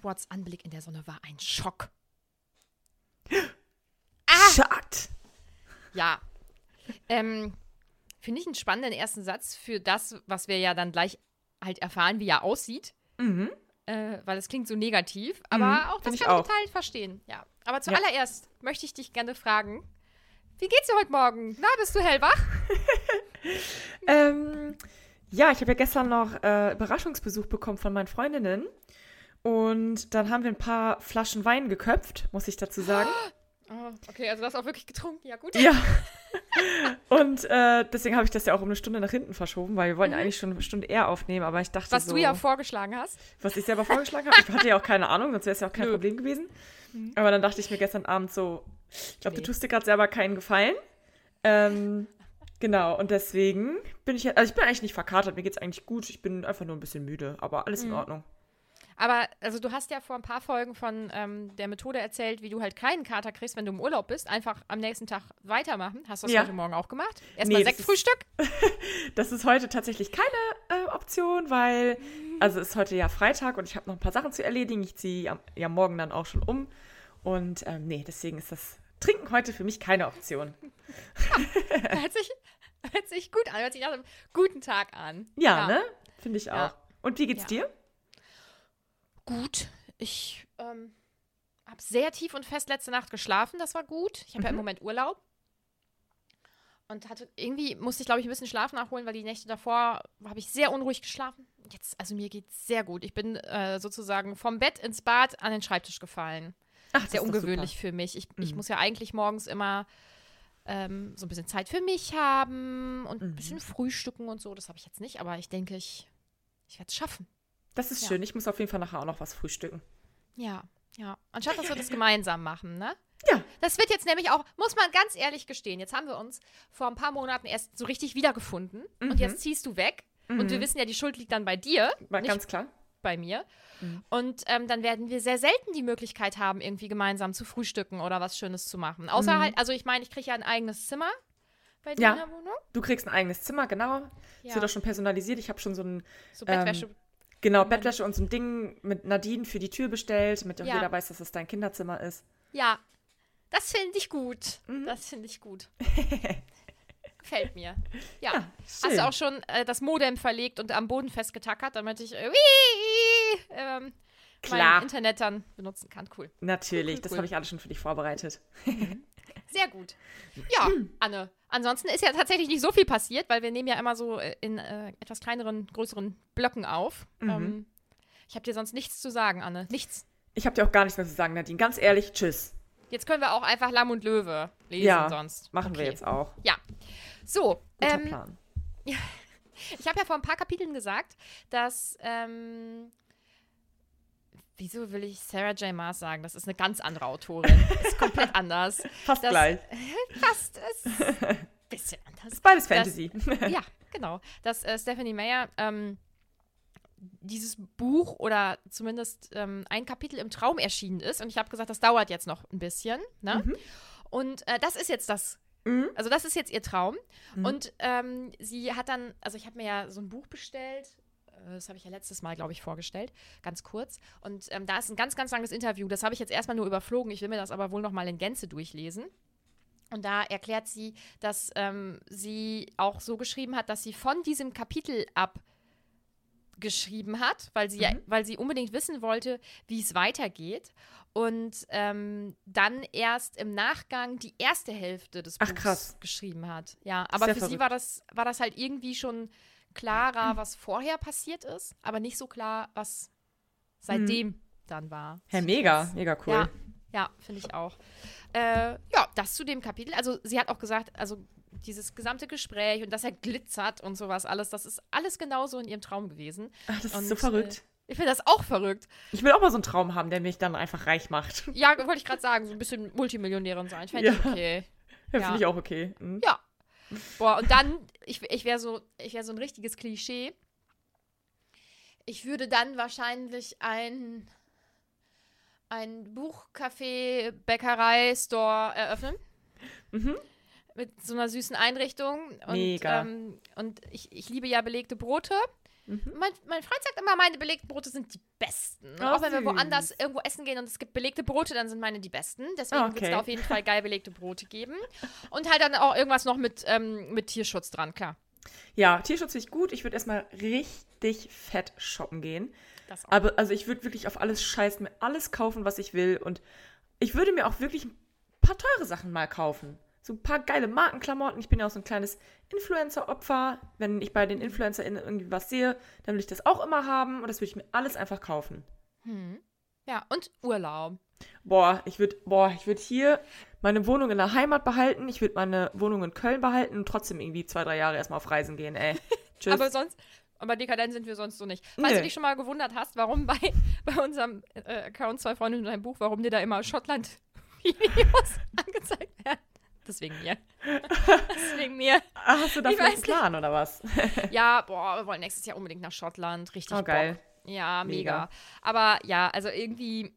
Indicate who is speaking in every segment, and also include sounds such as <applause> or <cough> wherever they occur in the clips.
Speaker 1: Edwards Anblick in der Sonne war ein Schock. <gasps>
Speaker 2: Schade.
Speaker 1: Ja. Ähm, Finde ich einen spannenden ersten Satz für das, was wir ja dann gleich halt erfahren, wie er aussieht.
Speaker 2: Mhm.
Speaker 1: Äh, weil es klingt so negativ. Aber
Speaker 2: Mhm,
Speaker 1: auch das
Speaker 2: ich
Speaker 1: kann ich total verstehen. Ja. Aber
Speaker 2: Ja.
Speaker 1: zuallererst möchte ich dich gerne fragen: Wie geht's dir heute Morgen? Na, bist du hellwach? <laughs> <laughs>
Speaker 2: Ähm, ja, ich habe ja gestern noch äh, Überraschungsbesuch bekommen von meinen Freundinnen. Und dann haben wir ein paar Flaschen Wein geköpft, muss ich dazu sagen. <gasps>
Speaker 1: Oh, okay, also du hast auch wirklich getrunken. Ja, gut.
Speaker 2: Ja. <laughs> Und äh, deswegen habe ich das ja auch um eine Stunde nach hinten verschoben, weil wir wollten eigentlich schon eine Stunde eher aufnehmen, aber ich dachte
Speaker 1: Mhm. Was
Speaker 2: so,
Speaker 1: du ja vorgeschlagen hast.
Speaker 2: was ich selber vorgeschlagen <laughs> habe. Ich hatte ja auch keine Ahnung, sonst wäre es ja auch kein
Speaker 1: Nö.
Speaker 2: Problem gewesen. Aber dann dachte ich mir gestern Abend so, ich glaube,
Speaker 1: Nee.
Speaker 2: du tust dir gerade selber keinen Gefallen. Ähm, genau, und deswegen bin ich, also ich bin eigentlich nicht verkatert, mir geht's eigentlich gut. Ich bin einfach nur ein bisschen müde, aber alles
Speaker 1: Mhm.
Speaker 2: in Ordnung.
Speaker 1: Aber also du hast ja vor ein paar Folgen von ähm, der Methode erzählt, wie du halt keinen Kater kriegst, wenn du im Urlaub bist. Einfach am nächsten Tag weitermachen. Hast du das
Speaker 2: Ja.
Speaker 1: heute Morgen auch gemacht? Erstmal
Speaker 2: Nee,
Speaker 1: Sektfrühstück? <laughs>
Speaker 2: Das ist heute tatsächlich keine äh, Option, weil, also ist heute ja Freitag und ich habe noch ein paar Sachen zu erledigen. Ich ziehe ja morgen dann auch schon um. Und ähm, nee, deswegen ist das Trinken heute für mich keine Option.
Speaker 1: hört, sich, hört sich gut an. Hört sich nach einem guten Tag an.
Speaker 2: Ja, ne? Finde ich auch.
Speaker 1: Ja.
Speaker 2: Und wie geht's
Speaker 1: Ja.
Speaker 2: dir?
Speaker 1: Gut. Ich ähm, habe sehr tief und fest letzte Nacht geschlafen. Das war gut. Ich habe ja im Moment Urlaub. Und hatte irgendwie musste ich, glaube ich, ein bisschen Schlaf nachholen, weil die Nächte davor habe ich sehr unruhig geschlafen. Jetzt, also mir geht's sehr gut. Ich bin äh, sozusagen vom Bett ins Bad an den Schreibtisch gefallen.
Speaker 2: Ach,
Speaker 1: sehr ungewöhnlich für mich. Ich, ich
Speaker 2: Mhm.
Speaker 1: muss ja eigentlich morgens immer ähm, so ein bisschen Zeit für mich haben und ein
Speaker 2: Mhm.
Speaker 1: bisschen frühstücken und so. Das habe ich jetzt nicht, aber ich denke, ich, ich werde es schaffen.
Speaker 2: Das ist
Speaker 1: Ja.
Speaker 2: schön. Ich muss auf jeden Fall nachher auch noch was frühstücken.
Speaker 1: Ja, ja. Anstatt dass wir das gemeinsam machen, ne?
Speaker 2: Ja.
Speaker 1: Das wird jetzt nämlich auch, muss man ganz ehrlich gestehen, jetzt haben wir uns vor ein paar Monaten erst so richtig wiedergefunden
Speaker 2: Mhm.
Speaker 1: und jetzt ziehst du weg. Und wir wissen ja, die Schuld liegt dann bei dir,
Speaker 2: War ganz klar.
Speaker 1: bei mir.
Speaker 2: Mhm.
Speaker 1: Und ähm, dann werden wir sehr selten die Möglichkeit haben, irgendwie gemeinsam zu frühstücken oder was Schönes zu machen. Außer
Speaker 2: Mhm.
Speaker 1: halt, also ich meine, ich kriege ja ein eigenes Zimmer bei dir
Speaker 2: Ja.
Speaker 1: in der Wohnung.
Speaker 2: Du kriegst ein eigenes Zimmer, genau.
Speaker 1: Ja.
Speaker 2: Es wird auch schon personalisiert. Ich habe schon so ein,
Speaker 1: So
Speaker 2: ähm,
Speaker 1: Bettwäsche.
Speaker 2: Genau, Bettwäsche und so ein Ding mit Nadine für die Tür bestellt, damit auch
Speaker 1: Ja.
Speaker 2: jeder weiß, dass es dein Kinderzimmer ist.
Speaker 1: Ja, das finde ich gut.
Speaker 2: Mhm.
Speaker 1: Das finde ich gut. <laughs> Gefällt mir. Ja. Hast
Speaker 2: schön.
Speaker 1: du auch schon äh, das Modem verlegt und am Boden festgetackert, damit ich äh, wie, ähm,
Speaker 2: Klar.
Speaker 1: mein Internet dann benutzen kann. Cool.
Speaker 2: Natürlich,
Speaker 1: Cool,
Speaker 2: das
Speaker 1: cool.
Speaker 2: habe ich alles schon für dich vorbereitet.
Speaker 1: Sehr gut. Ja, Anne. Ansonsten ist ja tatsächlich nicht so viel passiert, weil wir nehmen ja immer so äh, in äh, etwas kleineren, größeren Blöcken auf.
Speaker 2: Mhm.
Speaker 1: Ähm, ich habe dir sonst nichts zu sagen, Anne. Nichts.
Speaker 2: Ich habe dir auch gar nichts mehr zu sagen, Nadine. Ganz ehrlich, tschüss.
Speaker 1: Jetzt können wir auch einfach Lamm und Löwe lesen
Speaker 2: Ja,
Speaker 1: sonst.
Speaker 2: machen wir
Speaker 1: Okay.
Speaker 2: jetzt auch.
Speaker 1: Ja. So,
Speaker 2: Guter
Speaker 1: ähm,
Speaker 2: Plan. <laughs>
Speaker 1: ich habe ja vor ein paar Kapiteln gesagt, dass, ähm, wieso will ich Sarah J. Maas sagen? Das ist eine ganz andere Autorin. <laughs> ist komplett anders.
Speaker 2: Fast
Speaker 1: das-
Speaker 2: gleich. <laughs>
Speaker 1: Fast ist ein bisschen anders.
Speaker 2: Ist beides
Speaker 1: Das-
Speaker 2: Fantasy. <laughs>
Speaker 1: ja, genau. Dass äh, Stephanie Meyer ähm, dieses Buch oder zumindest ähm, ein Kapitel im Traum erschienen ist. Und ich habe gesagt, das dauert jetzt noch ein bisschen. Ne? Und äh, das ist jetzt das.
Speaker 2: Mhm.
Speaker 1: Also das ist jetzt ihr Traum. Und ähm, sie hat dann, also ich habe mir ja so ein Buch bestellt. Äh, Das habe ich ja letztes Mal, glaube ich, vorgestellt, ganz kurz. Und ähm, da ist ein ganz, ganz langes Interview. Das habe ich jetzt erstmal nur überflogen. Ich will mir das aber wohl noch mal in Gänze durchlesen. Und da erklärt sie, dass ähm, sie auch so geschrieben hat, dass sie von diesem Kapitel ab geschrieben hat, weil sie, ja, weil sie unbedingt wissen wollte, wie es weitergeht. Und ähm, dann erst im Nachgang die erste Hälfte des
Speaker 2: Ach,
Speaker 1: Buchs geschrieben hat. Ja, aber
Speaker 2: Sehr
Speaker 1: für sie
Speaker 2: verrückt.
Speaker 1: war das, war das halt irgendwie schon klarer, was vorher passiert ist, aber nicht so klar, was seitdem dann war.
Speaker 2: Hä, mega, mega cool.
Speaker 1: Ja, ja finde ich auch. Äh, ja, das zu dem Kapitel. Also sie hat auch gesagt, also dieses gesamte Gespräch und dass er glitzert und sowas alles, das ist alles genauso in ihrem Traum gewesen.
Speaker 2: Ach, das
Speaker 1: Und,
Speaker 2: ist so verrückt.
Speaker 1: Äh, ich finde das auch verrückt.
Speaker 2: Ich will auch mal so einen Traum haben, der mich dann einfach reich macht.
Speaker 1: Ja, wollte ich gerade sagen, so ein bisschen Multimillionärin sein. Fände ich
Speaker 2: Ja.
Speaker 1: okay.
Speaker 2: Ja,
Speaker 1: Ja.
Speaker 2: Finde ich auch okay. Mhm.
Speaker 1: Ja. Boah, und dann, ich, ich wäre so, ich wäre so ein richtiges Klischee. Ich würde dann wahrscheinlich ein, ein Buchcafé, Bäckerei, Store eröffnen.
Speaker 2: Mhm.
Speaker 1: Mit so einer süßen Einrichtung. Und,
Speaker 2: Mega.
Speaker 1: Ähm, und ich, ich liebe ja belegte Brote.
Speaker 2: Mhm.
Speaker 1: Mein, mein Freund sagt immer, meine belegten Brote sind die besten.
Speaker 2: Oh,
Speaker 1: auch wenn wir
Speaker 2: süß.
Speaker 1: woanders irgendwo essen gehen und es gibt belegte Brote, dann sind meine die besten. Deswegen wird es
Speaker 2: Okay.
Speaker 1: da auf jeden Fall geil belegte Brote geben. Und halt dann auch irgendwas noch mit, ähm, mit Tierschutz dran, klar.
Speaker 2: Ja, Tierschutz finde ich gut. Ich würde erstmal richtig fett shoppen gehen.
Speaker 1: Das auch.
Speaker 2: Aber also ich würde wirklich auf alles scheißen, mir alles kaufen, was ich will. Und ich würde mir auch wirklich ein paar teure Sachen mal kaufen. So ein paar geile Markenklamotten. Ich bin ja auch so ein kleines Influencer-Opfer. Wenn ich bei den InfluencerInnen irgendwie was sehe, dann will ich das auch immer haben. Und das würde ich mir alles einfach kaufen.
Speaker 1: Ja, und Urlaub.
Speaker 2: Boah, ich würde, boah, ich würde hier meine Wohnung in der Heimat behalten. Ich würde meine Wohnung in Köln behalten und trotzdem irgendwie zwei, drei Jahre erstmal auf Reisen gehen, ey. <laughs> Tschüss.
Speaker 1: Aber sonst, aber dekadent sind wir sonst so nicht. Falls
Speaker 2: Nee.
Speaker 1: du dich schon mal gewundert hast, warum bei, <laughs> bei unserem äh, Account zwei Freunde in deinem Buch, warum dir da immer Schottland-Videos <laughs> angezeigt werden. Deswegen mir. <laughs> Deswegen mir.
Speaker 2: Ah, hast du da
Speaker 1: ich
Speaker 2: vielleicht
Speaker 1: weiß
Speaker 2: einen Plan oder was? <laughs>
Speaker 1: Ja, boah, wir wollen nächstes Jahr unbedingt nach Schottland. Richtig
Speaker 2: Oh, geil.
Speaker 1: Bock. Ja, mega.
Speaker 2: Mega.
Speaker 1: Aber ja, also irgendwie,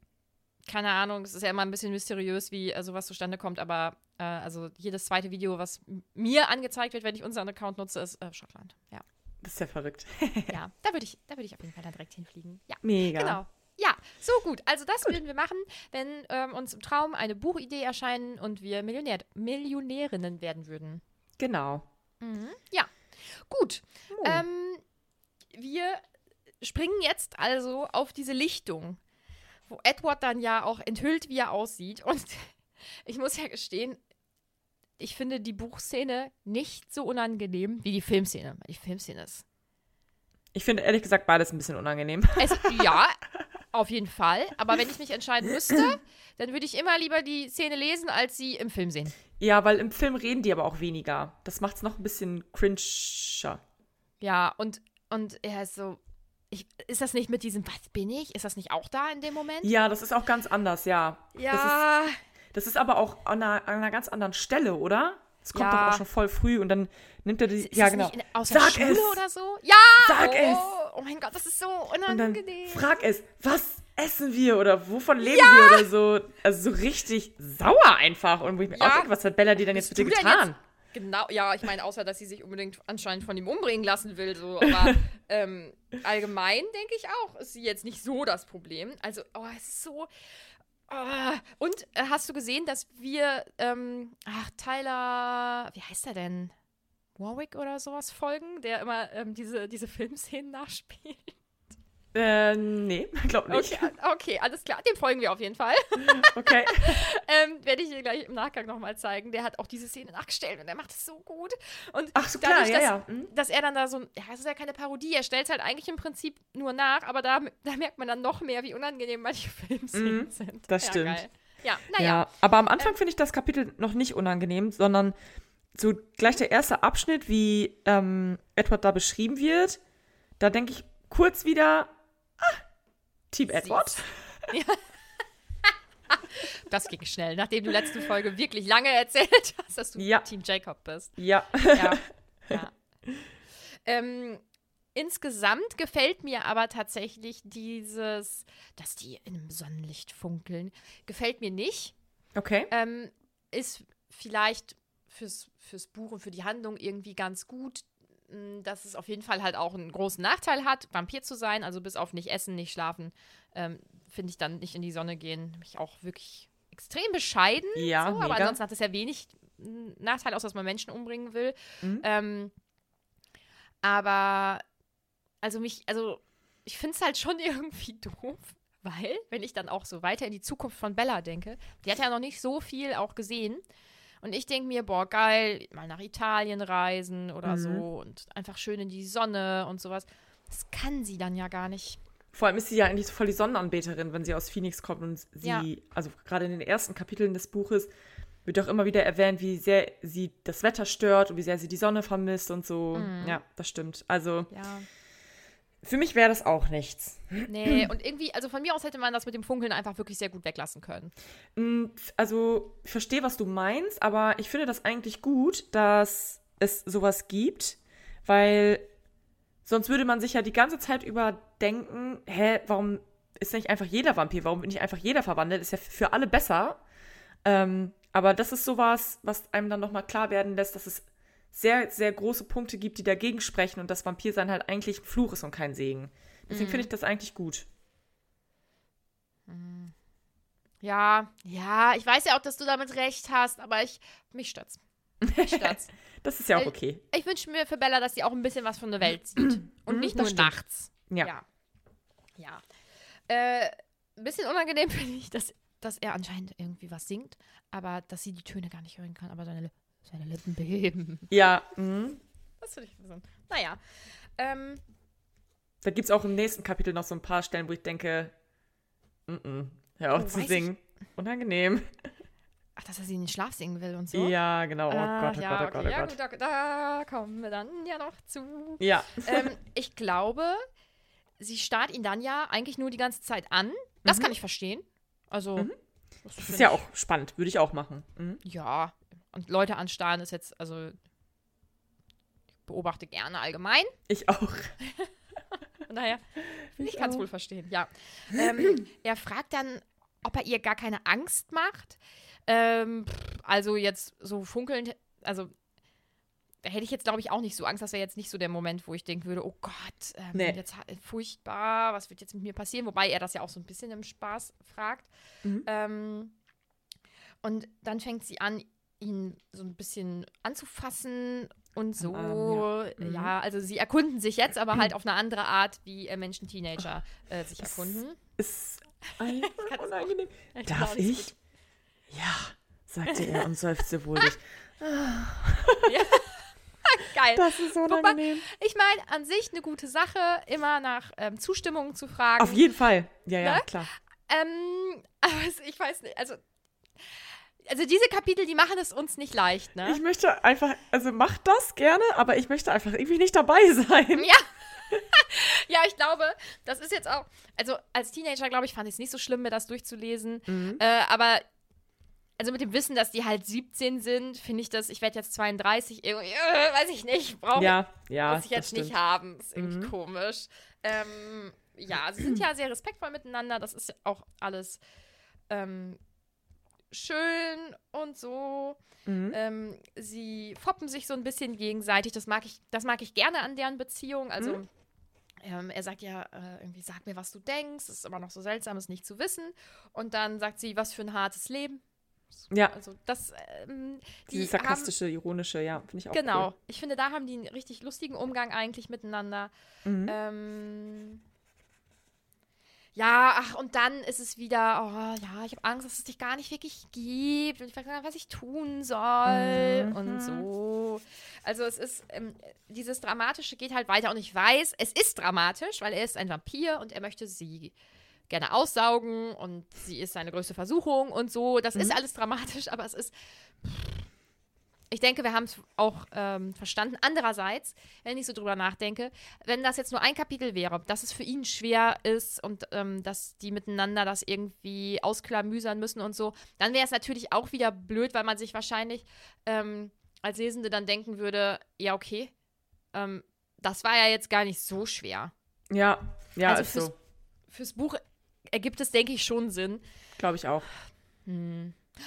Speaker 1: keine Ahnung, es ist ja immer ein bisschen mysteriös, wie sowas zustande kommt, aber äh, also jedes zweite Video, was mir angezeigt wird, wenn ich unseren Account nutze, ist äh, Schottland. Ja.
Speaker 2: Das ist ja verrückt.
Speaker 1: ja, da würde ich, da würde ich auf jeden Fall dann direkt hinfliegen. Ja.
Speaker 2: Mega.
Speaker 1: Genau. So gut. Also das würden wir machen, wenn ähm, uns im Traum eine Buchidee erscheinen und wir Millionär Millionärinnen werden würden.
Speaker 2: Genau.
Speaker 1: Ja, gut. Ähm, wir springen jetzt also auf diese Lichtung, wo Edward dann ja auch enthüllt, wie er aussieht. Und <laughs> ich muss ja gestehen, ich finde die Buchszene nicht so unangenehm wie die Filmszene. Die Filmszene ist.
Speaker 2: Ich finde ehrlich gesagt beides ein bisschen unangenehm.
Speaker 1: Es, ja, <laughs> auf jeden Fall. Aber wenn ich mich entscheiden müsste, dann würde ich immer lieber die Szene lesen, als sie im Film sehen.
Speaker 2: Ja, weil im Film reden die aber auch weniger. Das macht es noch ein bisschen cringer.
Speaker 1: Ja, und, und er ist so. Ich, ist das nicht mit diesem, was bin ich? Ist das nicht auch da in dem Moment?
Speaker 2: Ja, das ist auch ganz anders, ja. Das ist,
Speaker 1: Ja.
Speaker 2: das ist aber auch an einer, an einer ganz anderen Stelle, oder? Es kommt
Speaker 1: Ja.
Speaker 2: doch auch schon voll früh und dann nimmt er die.
Speaker 1: Ist
Speaker 2: ja, genau.
Speaker 1: Nicht in, aus
Speaker 2: Sag
Speaker 1: Schule
Speaker 2: es!
Speaker 1: oder so? Ja!
Speaker 2: Sag
Speaker 1: oh,
Speaker 2: es!
Speaker 1: Oh mein Gott, das ist so
Speaker 2: Und dann
Speaker 1: unangenehm.
Speaker 2: frag es, was essen wir oder wovon leben wir oder so. Also so richtig sauer einfach. Und wo ich mir
Speaker 1: Ja.
Speaker 2: auch denke, was hat Bella dir denn jetzt
Speaker 1: du denn
Speaker 2: getan?
Speaker 1: Genau, ja, ich meine, außer dass sie sich unbedingt anscheinend von ihm umbringen lassen will, so, <laughs> aber ähm, allgemein denke ich auch, ist sie jetzt nicht so das Problem. Also, oh, es ist so. Oh. Und äh, hast du gesehen, dass wir, ähm, ach, Tyler, wie heißt er denn? Warwick oder sowas folgen, der immer ähm, diese, diese Filmszenen <laughs> nachspielt?
Speaker 2: Äh, nee, <laughs> glaub nicht.
Speaker 1: Okay, okay, alles klar, dem folgen wir auf jeden Fall. <laughs>
Speaker 2: Okay. <laughs>
Speaker 1: ähm, Werde ich dir gleich im Nachgang nochmal zeigen. Der hat auch diese Szene nachgestellt und der macht es so gut. Und
Speaker 2: Ach so, klar,
Speaker 1: dadurch,
Speaker 2: ja,
Speaker 1: dass,
Speaker 2: ja. Mhm.
Speaker 1: dass er dann da so, ja, es ist ja keine Parodie, er stellt es halt eigentlich im Prinzip nur nach, aber da, da merkt man dann noch mehr, wie unangenehm manche Filmszenen
Speaker 2: Mhm,
Speaker 1: sind.
Speaker 2: das
Speaker 1: ja,
Speaker 2: stimmt.
Speaker 1: Geil. Ja, naja.
Speaker 2: Ja, aber am Anfang finde ich das Kapitel noch nicht unangenehm, sondern so gleich der erste Abschnitt, wie ähm, Edward da beschrieben wird, da denke ich kurz wieder, Team Edward. <laughs> <laughs>
Speaker 1: Das ging schnell, nachdem du letzte Folge wirklich lange erzählt hast, dass du
Speaker 2: Ja.
Speaker 1: Team Jacob bist.
Speaker 2: Ja.
Speaker 1: Ja. ja. <laughs> Ähm, insgesamt gefällt mir aber tatsächlich dieses, dass die im Sonnenlicht funkeln, gefällt mir nicht.
Speaker 2: Okay.
Speaker 1: Ähm, ist vielleicht fürs, fürs Buch und für die Handlung irgendwie ganz gut, dass es auf jeden Fall halt auch einen großen Nachteil hat, Vampir zu sein. Also bis auf nicht essen, nicht schlafen, ähm, finde ich dann nicht in die Sonne gehen. Mich auch wirklich extrem bescheiden.
Speaker 2: Ja,
Speaker 1: so, aber ansonsten hat es ja wenig Nachteil, außer dass man Menschen umbringen will.
Speaker 2: Mhm.
Speaker 1: Ähm, aber, also mich, also ich finde es halt schon <laughs> irgendwie doof, weil, wenn ich dann auch so weiter in die Zukunft von Bella denke, die hat ja noch nicht so viel auch gesehen. Und ich denke mir, boah, geil, mal nach Italien reisen oder
Speaker 2: Mhm.
Speaker 1: so und einfach schön in die Sonne und sowas. Das kann sie dann ja gar nicht.
Speaker 2: Vor allem ist sie ja eigentlich so voll die Sonnenanbeterin, wenn sie aus Phoenix kommt und sie,
Speaker 1: Ja.
Speaker 2: also gerade in den ersten Kapiteln des Buches, wird auch immer wieder erwähnt, wie sehr sie das Wetter stört und wie sehr sie die Sonne vermisst und so.
Speaker 1: Mhm.
Speaker 2: Ja, das stimmt. Also
Speaker 1: Ja.
Speaker 2: Für mich wäre das auch nichts.
Speaker 1: Nee, und irgendwie, also von mir aus hätte man das mit dem Funkeln einfach wirklich sehr gut weglassen können.
Speaker 2: Mm, Also, ich verstehe, was du meinst, aber ich finde das eigentlich gut, dass es sowas gibt, weil sonst würde man sich ja die ganze Zeit über denken, hä, warum ist nicht einfach jeder Vampir? Warum bin nicht einfach jeder verwandelt? Ist ja für alle besser. Ähm, aber das ist sowas, was einem dann nochmal klar werden lässt, dass es sehr, sehr große Punkte gibt, die dagegen sprechen und das Vampirsein halt eigentlich ein Fluch ist und kein Segen. Deswegen finde ich das eigentlich gut.
Speaker 1: Ja, ja, ich weiß ja auch, dass du damit recht hast, aber ich, mich stört's. Mich <laughs> stört's.
Speaker 2: Das ist ja auch okay.
Speaker 1: Ich wünsche mir für Bella, dass sie auch ein bisschen was von der Welt sieht. Und <clears throat> nicht nur
Speaker 2: Mhm, das stimmt.
Speaker 1: nachts.
Speaker 2: Ja.
Speaker 1: Ja. Ja. Äh, ein bisschen unangenehm <laughs> finde ich, dass, dass er anscheinend irgendwie was singt, aber dass sie die Töne gar nicht hören kann, aber seine, Li- seine Lippen beben.
Speaker 2: Ja, mhm.
Speaker 1: Das finde ich bisschen. Naja. Ähm,
Speaker 2: Da gibt es auch im nächsten Kapitel noch so ein paar Stellen, wo ich denke, mm -mm, hör auf
Speaker 1: Oh,
Speaker 2: zu
Speaker 1: weiß ich-
Speaker 2: singen. Unangenehm.
Speaker 1: ach, dass er sie in den Schlaf singen will und so.
Speaker 2: Ja, genau. Oh
Speaker 1: Ah,
Speaker 2: Gott, oh
Speaker 1: ja,
Speaker 2: Gott, oh
Speaker 1: okay,
Speaker 2: Gott, oh
Speaker 1: ja,
Speaker 2: Gott.
Speaker 1: gut, da, da kommen wir dann ja noch zu.
Speaker 2: Ja.
Speaker 1: ähm, ich glaube, sie starrt ihn dann ja eigentlich nur die ganze Zeit an. Das kann ich verstehen. Also, das
Speaker 2: Mhm. Das
Speaker 1: find
Speaker 2: ist ja auch spannend, würde ich auch machen. Mhm.
Speaker 1: Ja, und Leute anstarren ist jetzt, also, ich beobachte gerne allgemein.
Speaker 2: Ich auch. <laughs>
Speaker 1: Von daher, ich kann es wohl verstehen, ja. Ähm, <clears throat> er fragt dann, ob er ihr gar keine Angst macht. Ähm, also jetzt so funkelnd, also da hätte ich jetzt, glaube ich, auch nicht so Angst. Das wäre jetzt nicht so der Moment, wo ich denken würde, oh Gott, ähm,
Speaker 2: Nee.
Speaker 1: jetzt furchtbar, was wird jetzt mit mir passieren? Wobei er das ja auch so ein bisschen im Spaß fragt.
Speaker 2: Mhm.
Speaker 1: Ähm, und dann fängt sie an, ihn so ein bisschen anzufassen und so.
Speaker 2: Arm,
Speaker 1: ja.
Speaker 2: ja. Mhm.
Speaker 1: also sie erkunden sich jetzt, aber halt auf eine andere Art, wie äh, Menschen Teenager äh, sich erkunden.
Speaker 2: Ist einfach <laughs> unangenehm.
Speaker 1: Ich
Speaker 2: Darf ich? Ja, sagte er und seufzte wohlig. <laughs> <laughs>
Speaker 1: Geil.
Speaker 2: Das ist unangenehm.
Speaker 1: Ich meine, an sich eine gute Sache, immer nach ähm, Zustimmung zu fragen.
Speaker 2: Auf jeden Fall. Ja, ja,
Speaker 1: Ne?
Speaker 2: klar.
Speaker 1: Ähm, aber ich weiß nicht, also. Also diese Kapitel, die machen es uns nicht leicht, ne?
Speaker 2: Ich möchte einfach, also mach das gerne, aber ich möchte einfach irgendwie nicht dabei <laughs> sein.
Speaker 1: Ja. <laughs> ja, ich glaube, das ist jetzt auch. Also als Teenager, glaube ich, fand ich es nicht so schlimm, mir das durchzulesen.
Speaker 2: Mhm.
Speaker 1: Äh, aber also mit dem Wissen, dass die halt 17 sind, finde ich das, ich werde jetzt 32, irgendwie, äh, weiß ich nicht, brauche
Speaker 2: Ja, ja.
Speaker 1: muss ich jetzt nicht haben. Ist irgendwie
Speaker 2: Mhm.
Speaker 1: komisch. Ähm, ja, sie sind ja sehr respektvoll miteinander. Das ist auch alles ähm, schön und so.
Speaker 2: Mhm.
Speaker 1: Ähm, sie foppen sich so ein bisschen gegenseitig. Das mag ich, das mag ich gerne an deren Beziehung. Also
Speaker 2: Mhm.
Speaker 1: ähm, er sagt ja äh, irgendwie, sag mir, was du denkst. Es ist immer noch so seltsam, es nicht zu wissen. Und dann sagt sie, was für ein hartes Leben.
Speaker 2: Ja,
Speaker 1: Also das, ähm, die haben,
Speaker 2: sarkastische, ironische, ja, finde ich auch
Speaker 1: Genau.
Speaker 2: cool.
Speaker 1: Ich finde, da haben die einen richtig lustigen Umgang eigentlich miteinander.
Speaker 2: Mhm.
Speaker 1: Ähm, ja, ach, und dann ist es wieder, oh ja, ich habe Angst, dass es dich gar nicht wirklich gibt und ich weiß gar nicht, was ich tun soll
Speaker 2: Mhm.
Speaker 1: und so. Also es ist, ähm, dieses Dramatische geht halt weiter und ich weiß, es ist dramatisch, weil er ist ein Vampir und er möchte sie gerne aussaugen und sie ist seine größte Versuchung und so. Das ist alles dramatisch, aber es ist. Ich denke, wir haben es auch ähm, verstanden. Andererseits, wenn ich so drüber nachdenke, wenn das jetzt nur ein Kapitel wäre, dass es für ihn schwer ist und ähm, dass die miteinander das irgendwie ausklamüsern müssen und so, dann wäre es natürlich auch wieder blöd, weil man sich wahrscheinlich ähm, als Lesende dann denken würde, ja, okay, ähm, das war ja jetzt gar nicht so schwer.
Speaker 2: Ja, ja,
Speaker 1: also
Speaker 2: ist
Speaker 1: fürs,
Speaker 2: so.
Speaker 1: fürs Buch ergibt es, denke ich, schon Sinn.
Speaker 2: Glaube ich auch.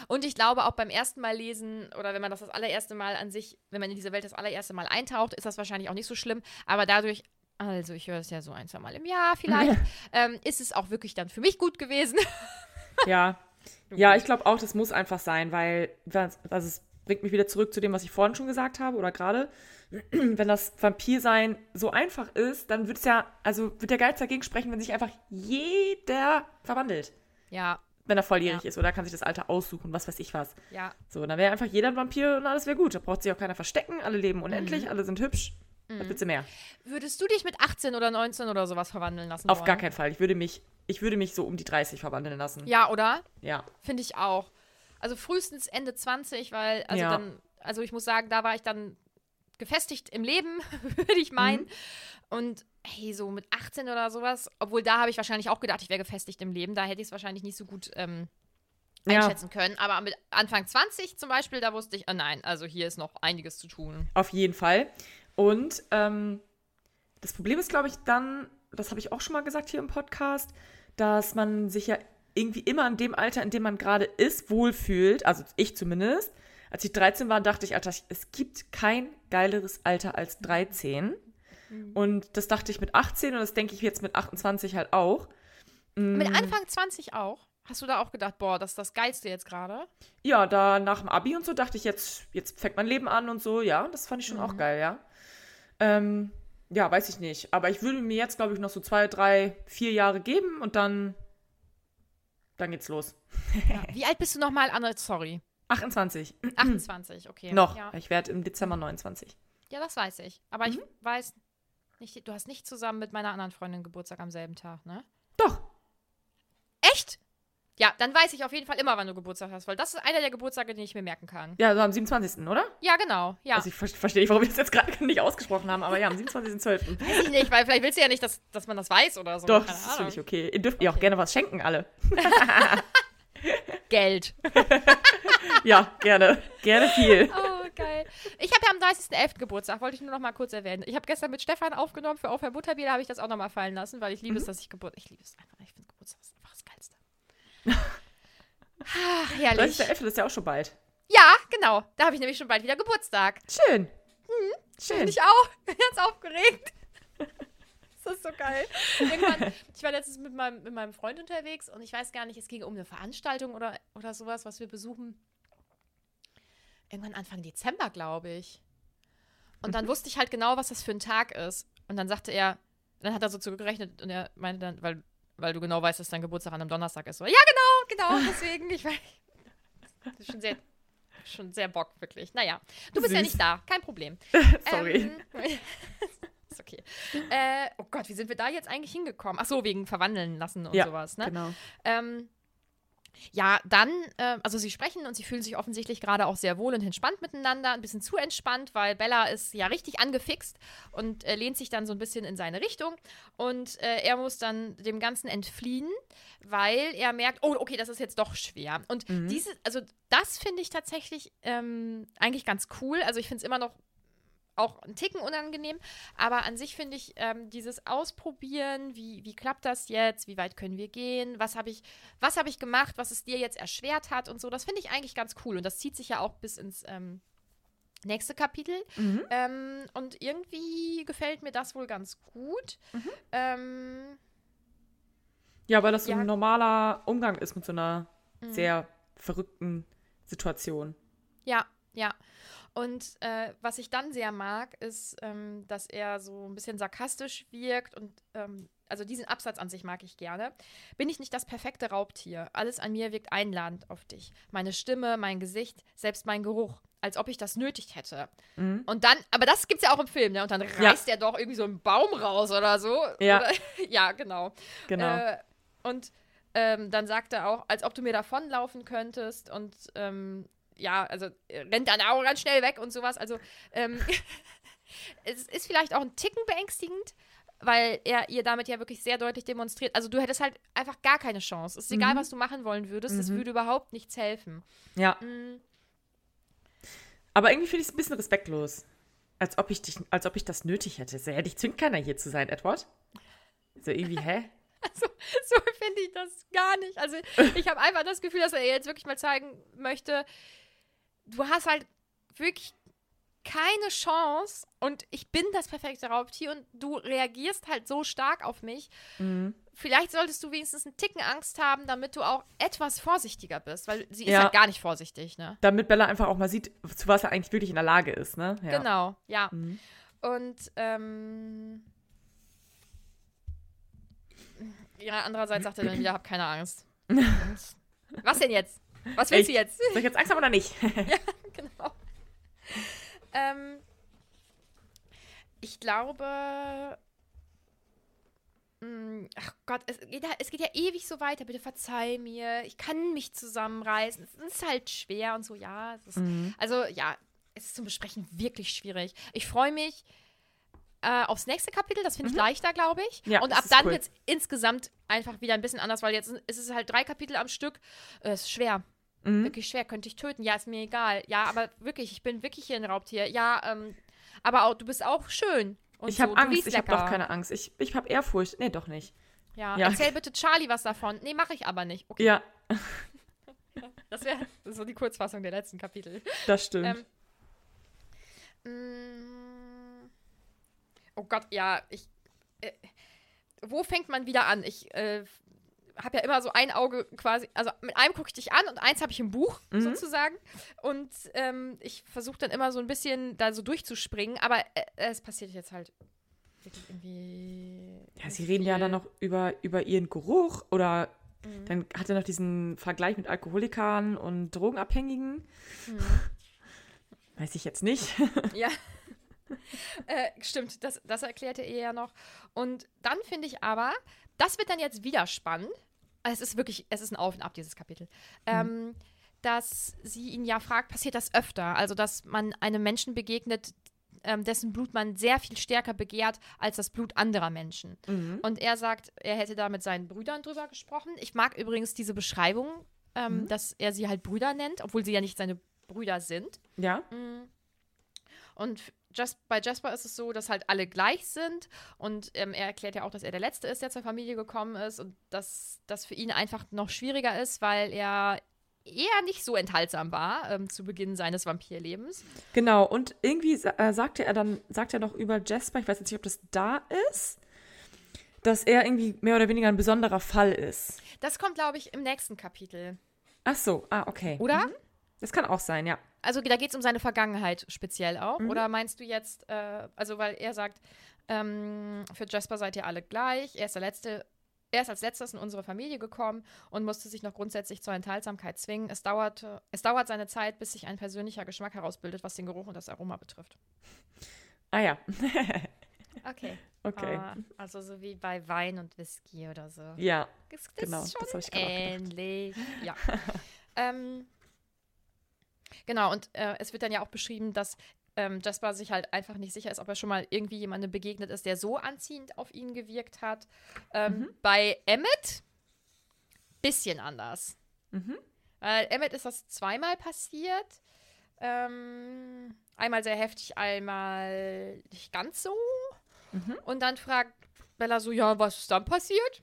Speaker 1: Und ich glaube auch beim ersten Mal lesen oder wenn man das das allererste Mal an sich, wenn man in diese Welt das allererste Mal eintaucht, ist das wahrscheinlich auch nicht so schlimm. Aber dadurch, also ich höre es ja so ein, zwei Mal im Jahr vielleicht, <laughs> ähm, ist es auch wirklich dann für mich gut gewesen. <laughs>
Speaker 2: Ja. Ja, ich glaube auch, das muss einfach sein, weil das- also es bringt mich wieder zurück zu dem, was ich vorhin schon gesagt habe oder gerade. <clears throat> Wenn das Vampirsein so einfach ist, dann wird es ja, also wird der Geiz dagegen sprechen, wenn sich einfach jeder verwandelt.
Speaker 1: ja,
Speaker 2: Wenn er volljährig
Speaker 1: Ja.
Speaker 2: ist oder kann sich das Alter aussuchen, was weiß ich was.
Speaker 1: ja.
Speaker 2: So, dann wäre einfach jeder ein Vampir und alles wäre gut. Da braucht sich auch keiner verstecken, alle leben unendlich,
Speaker 1: Mhm.
Speaker 2: alle sind hübsch. Was willst du mehr?
Speaker 1: Würdest du dich mit 18 oder 19 oder sowas verwandeln lassen?
Speaker 2: Auf
Speaker 1: wollen?
Speaker 2: gar keinen Fall. Ich würde mich, ich würde mich so um die 30 verwandeln lassen.
Speaker 1: Ja, oder?
Speaker 2: Ja.
Speaker 1: Finde ich auch. Also frühestens Ende 20, weil, also
Speaker 2: Ja.
Speaker 1: dann, also ich muss sagen, da war ich dann gefestigt im Leben, <laughs> würde ich meinen.
Speaker 2: Mhm.
Speaker 1: Und hey, so mit 18 oder sowas, obwohl da habe ich wahrscheinlich auch gedacht, ich wäre gefestigt im Leben, da hätte ich es wahrscheinlich nicht so gut ähm,
Speaker 2: Ja.
Speaker 1: einschätzen können. Aber mit Anfang 20 zum Beispiel, da wusste ich, oh nein, also hier ist noch einiges zu tun.
Speaker 2: Auf jeden Fall. Und ähm, das Problem ist, glaube ich, dann, das habe ich auch schon mal gesagt hier im Podcast, dass man sich ja irgendwie immer in dem Alter, in dem man gerade ist, wohlfühlt. Also ich zumindest. Als ich 13 war, dachte ich, Alter, es gibt kein geileres Alter als 13. Und das dachte ich mit 18 und das denke ich jetzt mit 28 halt auch.
Speaker 1: Mit
Speaker 2: Mhm.
Speaker 1: Anfang 20 auch. Hast du da auch gedacht, boah, das ist das Geilste jetzt gerade?
Speaker 2: Ja, da nach dem Abi und so dachte ich, jetzt, jetzt fängt mein Leben an und so. Ja, das fand ich schon auch geil, ja. Ähm, ja, weiß ich nicht. Aber ich würde mir jetzt, glaube ich, noch so zwei, drei, vier Jahre geben und dann, dann geht's los. <laughs>
Speaker 1: Wie alt bist du nochmal, Anne? Sorry.
Speaker 2: 28.
Speaker 1: 28, okay.
Speaker 2: noch.
Speaker 1: Ja.
Speaker 2: Ich werde im Dezember 29.
Speaker 1: Ja, das weiß ich. Aber
Speaker 2: Mhm.
Speaker 1: ich weiß nicht, du hast nicht zusammen mit meiner anderen Freundin Geburtstag am selben Tag, ne?
Speaker 2: Doch.
Speaker 1: Echt? Ja, dann weiß ich auf jeden Fall immer, wann du Geburtstag hast, weil das ist einer der Geburtstage, den ich mir merken kann.
Speaker 2: Ja, so am 27., oder?
Speaker 1: Ja, genau. Ja.
Speaker 2: Also ich ver verstehe nicht, warum wir das jetzt gerade <laughs> nicht ausgesprochen haben, aber ja, am 27.12. <laughs>
Speaker 1: weiß ich nicht, weil vielleicht willst du ja nicht, dass, dass man das weiß oder so.
Speaker 2: Doch, das ist völlig okay. Ihr dürft ihr auch gerne was schenken, alle. <laughs>
Speaker 1: Geld.
Speaker 2: Ja, gerne. Gerne viel.
Speaker 1: Oh, geil. Ich habe ja am 30.11. Geburtstag, wollte ich nur noch mal kurz erwähnen. Ich habe gestern mit Stefan aufgenommen für Auf Herr Butterbier, da habe ich das auch noch mal fallen lassen, weil ich liebe es,
Speaker 2: Mhm.
Speaker 1: dass ich Geburt. Ich liebe es einfach. Ich finde Geburtstag ist einfach das Geilste. Ach, herrlich.
Speaker 2: 30.11. ist ja auch schon bald.
Speaker 1: Ja, genau. Da habe ich nämlich schon bald wieder Geburtstag.
Speaker 2: Schön. Schön.
Speaker 1: Bin ich auch. <laughs> Bin jetzt aufgeregt. <laughs> Das ist so geil. Irgendwann, ich war letztens mit meinem, mit meinem Freund unterwegs und ich weiß gar nicht, es ging um eine Veranstaltung oder, oder sowas, was wir besuchen. Irgendwann Anfang Dezember, glaube ich. Und dann wusste ich halt genau, was das für ein Tag ist. Und dann sagte er, dann hat er so zurückgerechnet und er meinte dann, weil, weil du genau weißt, dass dein Geburtstag an einem Donnerstag ist. So, ja, genau, genau, <laughs> deswegen. Ich weiß. Das ist schon sehr, schon sehr Bock, wirklich. Naja, du bist ja
Speaker 2: Süß.
Speaker 1: nicht da, kein Problem. <laughs>
Speaker 2: Sorry.
Speaker 1: Ähm, <laughs> ist okay. Äh, oh Gott, wie sind wir da jetzt eigentlich hingekommen? Ach so, wegen verwandeln lassen und
Speaker 2: ja,
Speaker 1: sowas, ne?
Speaker 2: genau.
Speaker 1: Ähm, ja, dann, äh, also sie sprechen und sie fühlen sich offensichtlich gerade auch sehr wohl und entspannt miteinander, ein bisschen zu entspannt, weil Bella ist ja richtig angefixt und äh, lehnt sich dann so ein bisschen in seine Richtung und äh, er muss dann dem Ganzen entfliehen, weil er merkt, oh, okay, das ist jetzt doch schwer. Und diese, also das finde ich tatsächlich ähm, eigentlich ganz cool. Also ich finde es immer noch auch ein Ticken unangenehm, aber an sich finde ich ähm, dieses Ausprobieren, wie, wie klappt das jetzt, wie weit können wir gehen, was habe ich, was habe ich gemacht, was es dir jetzt erschwert hat und so, das finde ich eigentlich ganz cool. Und das zieht sich ja auch bis ins ähm, nächste Kapitel. Ähm, und irgendwie gefällt mir das wohl ganz gut. Ähm,
Speaker 2: Ja, weil das so
Speaker 1: Ja.
Speaker 2: ein normaler Umgang ist mit so einer
Speaker 1: Mhm.
Speaker 2: sehr verrückten Situation.
Speaker 1: Ja, ja. Und äh, was ich dann sehr mag, ist, ähm, dass er so ein bisschen sarkastisch wirkt und ähm, also diesen Absatz an sich mag ich gerne. Bin ich nicht das perfekte Raubtier? Alles an mir wirkt einladend auf dich. Meine Stimme, mein Gesicht, selbst mein Geruch. Als ob ich das nötig hätte. Und dann, aber das gibt's ja auch im Film, ne? Und dann reißt er doch irgendwie so einen Baum raus oder so.
Speaker 2: Ja.
Speaker 1: Oder, <laughs> ja, genau.
Speaker 2: Genau.
Speaker 1: Äh, und ähm, dann sagt er auch, als ob du mir davonlaufen könntest und ähm, ja, also äh, rennt dann auch ganz schnell weg und sowas. Also ähm, <laughs> es ist vielleicht auch ein Ticken beängstigend, weil er ihr damit ja wirklich sehr deutlich demonstriert. Also du hättest halt einfach gar keine Chance. Es ist egal,
Speaker 2: Mhm.
Speaker 1: was du machen wollen würdest, es
Speaker 2: Mhm.
Speaker 1: würde überhaupt nichts helfen.
Speaker 2: Ja.
Speaker 1: Mm,
Speaker 2: Aber irgendwie finde ich es ein bisschen respektlos. Als ob ich dich, als ob ich das nötig hätte. So, ja, dich zwingt keiner hier zu sein, Edward. So irgendwie, hä? <laughs>
Speaker 1: Also, so finde ich das gar nicht. Also, <laughs> ich habe einfach das Gefühl, dass er ihr jetzt wirklich mal zeigen möchte, du hast halt wirklich keine Chance und ich bin das perfekte Raubtier und du reagierst halt so stark auf mich.
Speaker 2: Mhm.
Speaker 1: Vielleicht solltest du wenigstens einen Ticken Angst haben, damit du auch etwas vorsichtiger bist, weil sie ist
Speaker 2: Ja.
Speaker 1: halt gar nicht vorsichtig, ne?
Speaker 2: Damit Bella einfach auch mal sieht, zu was er eigentlich wirklich in der Lage ist, ne? Ja.
Speaker 1: Genau, ja.
Speaker 2: Mhm.
Speaker 1: Und ähm, ja, andererseits sagt er dann wieder, hab keine Angst. <laughs> Und, was denn jetzt? Was willst du jetzt?
Speaker 2: Soll ich jetzt Angst haben oder nicht? <laughs>
Speaker 1: genau. Ähm, ich glaube. mh, Ach Gott, es geht, ja, es geht ja ewig so weiter. Bitte verzeih mir. Ich kann mich zusammenreißen. Es ist halt schwer und so, ja. Es ist,
Speaker 2: Mhm.
Speaker 1: Also, ja, es ist zum Besprechen wirklich schwierig. Ich freue mich äh, aufs nächste Kapitel. Das finde ich leichter, glaube ich.
Speaker 2: Mhm. Ja,
Speaker 1: und ab dann
Speaker 2: cool.
Speaker 1: wird es insgesamt einfach wieder ein bisschen anders, weil jetzt ist es halt drei Kapitel am Stück. Äh, ist schwer.
Speaker 2: Mhm.
Speaker 1: Wirklich schwer, könnte ich töten. Ja, ist mir egal. Ja, aber wirklich, ich bin wirklich hier ein Raubtier. Ja, ähm, aber auch, du bist auch schön. Und
Speaker 2: ich habe Angst, ich habe doch keine Angst. Ich, ich habe Ehrfurcht. Nee, doch nicht.
Speaker 1: Ja,
Speaker 2: Ja.
Speaker 1: erzähl bitte Charlie was davon. Nee, mache ich aber nicht. Okay,
Speaker 2: Ja, <laughs>
Speaker 1: das wäre so die Kurzfassung der letzten Kapitel.
Speaker 2: das stimmt.
Speaker 1: Ähm, mm, oh Gott, ja, ich. Äh, wo fängt man wieder an? Ich äh, habe ja immer so ein Auge quasi, also mit einem gucke ich dich an und eins habe ich im Buch
Speaker 2: Mhm.
Speaker 1: sozusagen. Und ähm, ich versuche dann immer so ein bisschen da so durchzuspringen, aber äh, es passiert jetzt halt irgendwie.
Speaker 2: ja, sie reden ja dann noch über, über ihren Geruch oder
Speaker 1: Mhm.
Speaker 2: dann hat er noch diesen Vergleich mit Alkoholikern und Drogenabhängigen.
Speaker 1: Mhm. <laughs>
Speaker 2: Weiß ich jetzt nicht. <laughs>
Speaker 1: Ja. äh, stimmt, das, das erklärte er ja noch. Und dann finde ich aber, das wird dann jetzt wieder spannend. Es ist wirklich, es ist ein Auf und Ab, dieses Kapitel. Ähm, dass sie ihn ja fragt, passiert das öfter? Also, dass man einem Menschen begegnet, ähm, dessen Blut man sehr viel stärker begehrt als das Blut anderer Menschen. Und er sagt, er hätte da mit seinen Brüdern drüber gesprochen. Ich mag übrigens diese Beschreibung, ähm, dass er sie halt Brüder nennt, obwohl sie ja nicht seine Brüder sind.
Speaker 2: ja?
Speaker 1: Und Jas bei Jasper ist es so, dass halt alle gleich sind. Und ähm, er erklärt ja auch, dass er der Letzte ist, der zur Familie gekommen ist. Und dass das für ihn einfach noch schwieriger ist, weil er eher nicht so enthaltsam war ähm, zu Beginn seines Vampirlebens.
Speaker 2: Genau, und irgendwie äh, sagte er dann, sagt er noch über Jasper, ich weiß jetzt nicht, ob das da ist, dass er irgendwie mehr oder weniger ein besonderer Fall ist.
Speaker 1: Das kommt, glaube ich, im nächsten Kapitel.
Speaker 2: Ach so, ah, okay.
Speaker 1: Oder?
Speaker 2: Mhm. Das kann auch sein, ja.
Speaker 1: Also da geht es um seine Vergangenheit speziell auch. Oder meinst du jetzt, äh, also weil er sagt, ähm, für Jasper seid ihr alle gleich, er ist der Letzte, er ist als letztes in unsere Familie gekommen und musste sich noch grundsätzlich zur Enthaltsamkeit zwingen. Es, dauerte, es dauert seine Zeit, bis sich ein persönlicher Geschmack herausbildet, was den Geruch und das Aroma betrifft.
Speaker 2: Ah ja. <laughs>
Speaker 1: Okay.
Speaker 2: Okay.
Speaker 1: Ah, also so wie bei Wein und Whisky oder so.
Speaker 2: ja.
Speaker 1: Das ist
Speaker 2: Genau, das
Speaker 1: schon
Speaker 2: hab ich
Speaker 1: ähnlich. Ja. <laughs> ähm, genau, und äh, es wird dann ja auch beschrieben, dass ähm, Jasper sich halt einfach nicht sicher ist, ob er schon mal irgendwie jemandem begegnet ist, der so anziehend auf ihn gewirkt hat. Ähm,
Speaker 2: Mhm.
Speaker 1: Bei Emmett bisschen anders.
Speaker 2: Mhm.
Speaker 1: Weil Emmett ist das zweimal passiert. Ähm, einmal sehr heftig, einmal nicht ganz so.
Speaker 2: Mhm.
Speaker 1: Und dann fragt Bella so, ja, was ist dann passiert?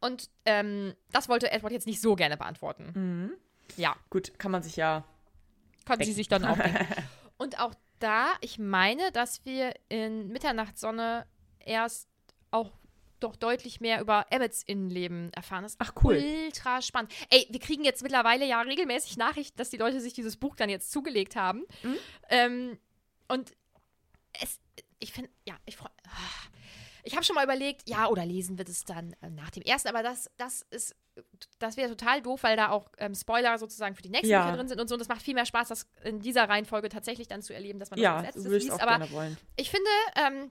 Speaker 1: Und ähm, das wollte Edward jetzt nicht so gerne beantworten.
Speaker 2: Mhm.
Speaker 1: Ja,
Speaker 2: Gut, kann man sich ja.
Speaker 1: kann sie sich dann auch denken. <laughs> Und auch da, ich meine, dass wir in Mitternachtssonne erst auch doch deutlich mehr über Emmets Innenleben erfahren. Das ist
Speaker 2: Ach, cool.
Speaker 1: ultra spannend. Ey, wir kriegen jetzt mittlerweile ja regelmäßig Nachrichten, dass die Leute sich dieses Buch dann jetzt zugelegt haben.
Speaker 2: Mhm.
Speaker 1: Ähm, und es, ich finde, ja, ich freue. Ich habe schon mal überlegt, ja, oder lesen wird es dann äh, nach dem ersten, aber das, das ist, das wäre total doof, weil da auch ähm, Spoiler sozusagen für die nächsten
Speaker 2: Ja.
Speaker 1: Bücher drin sind und so. Und es macht viel mehr Spaß, das in dieser Reihenfolge tatsächlich dann zu erleben, dass man das
Speaker 2: Ja,
Speaker 1: als
Speaker 2: du
Speaker 1: letztes liest.
Speaker 2: auch
Speaker 1: Aber
Speaker 2: gerne wollen.
Speaker 1: ich finde, ähm,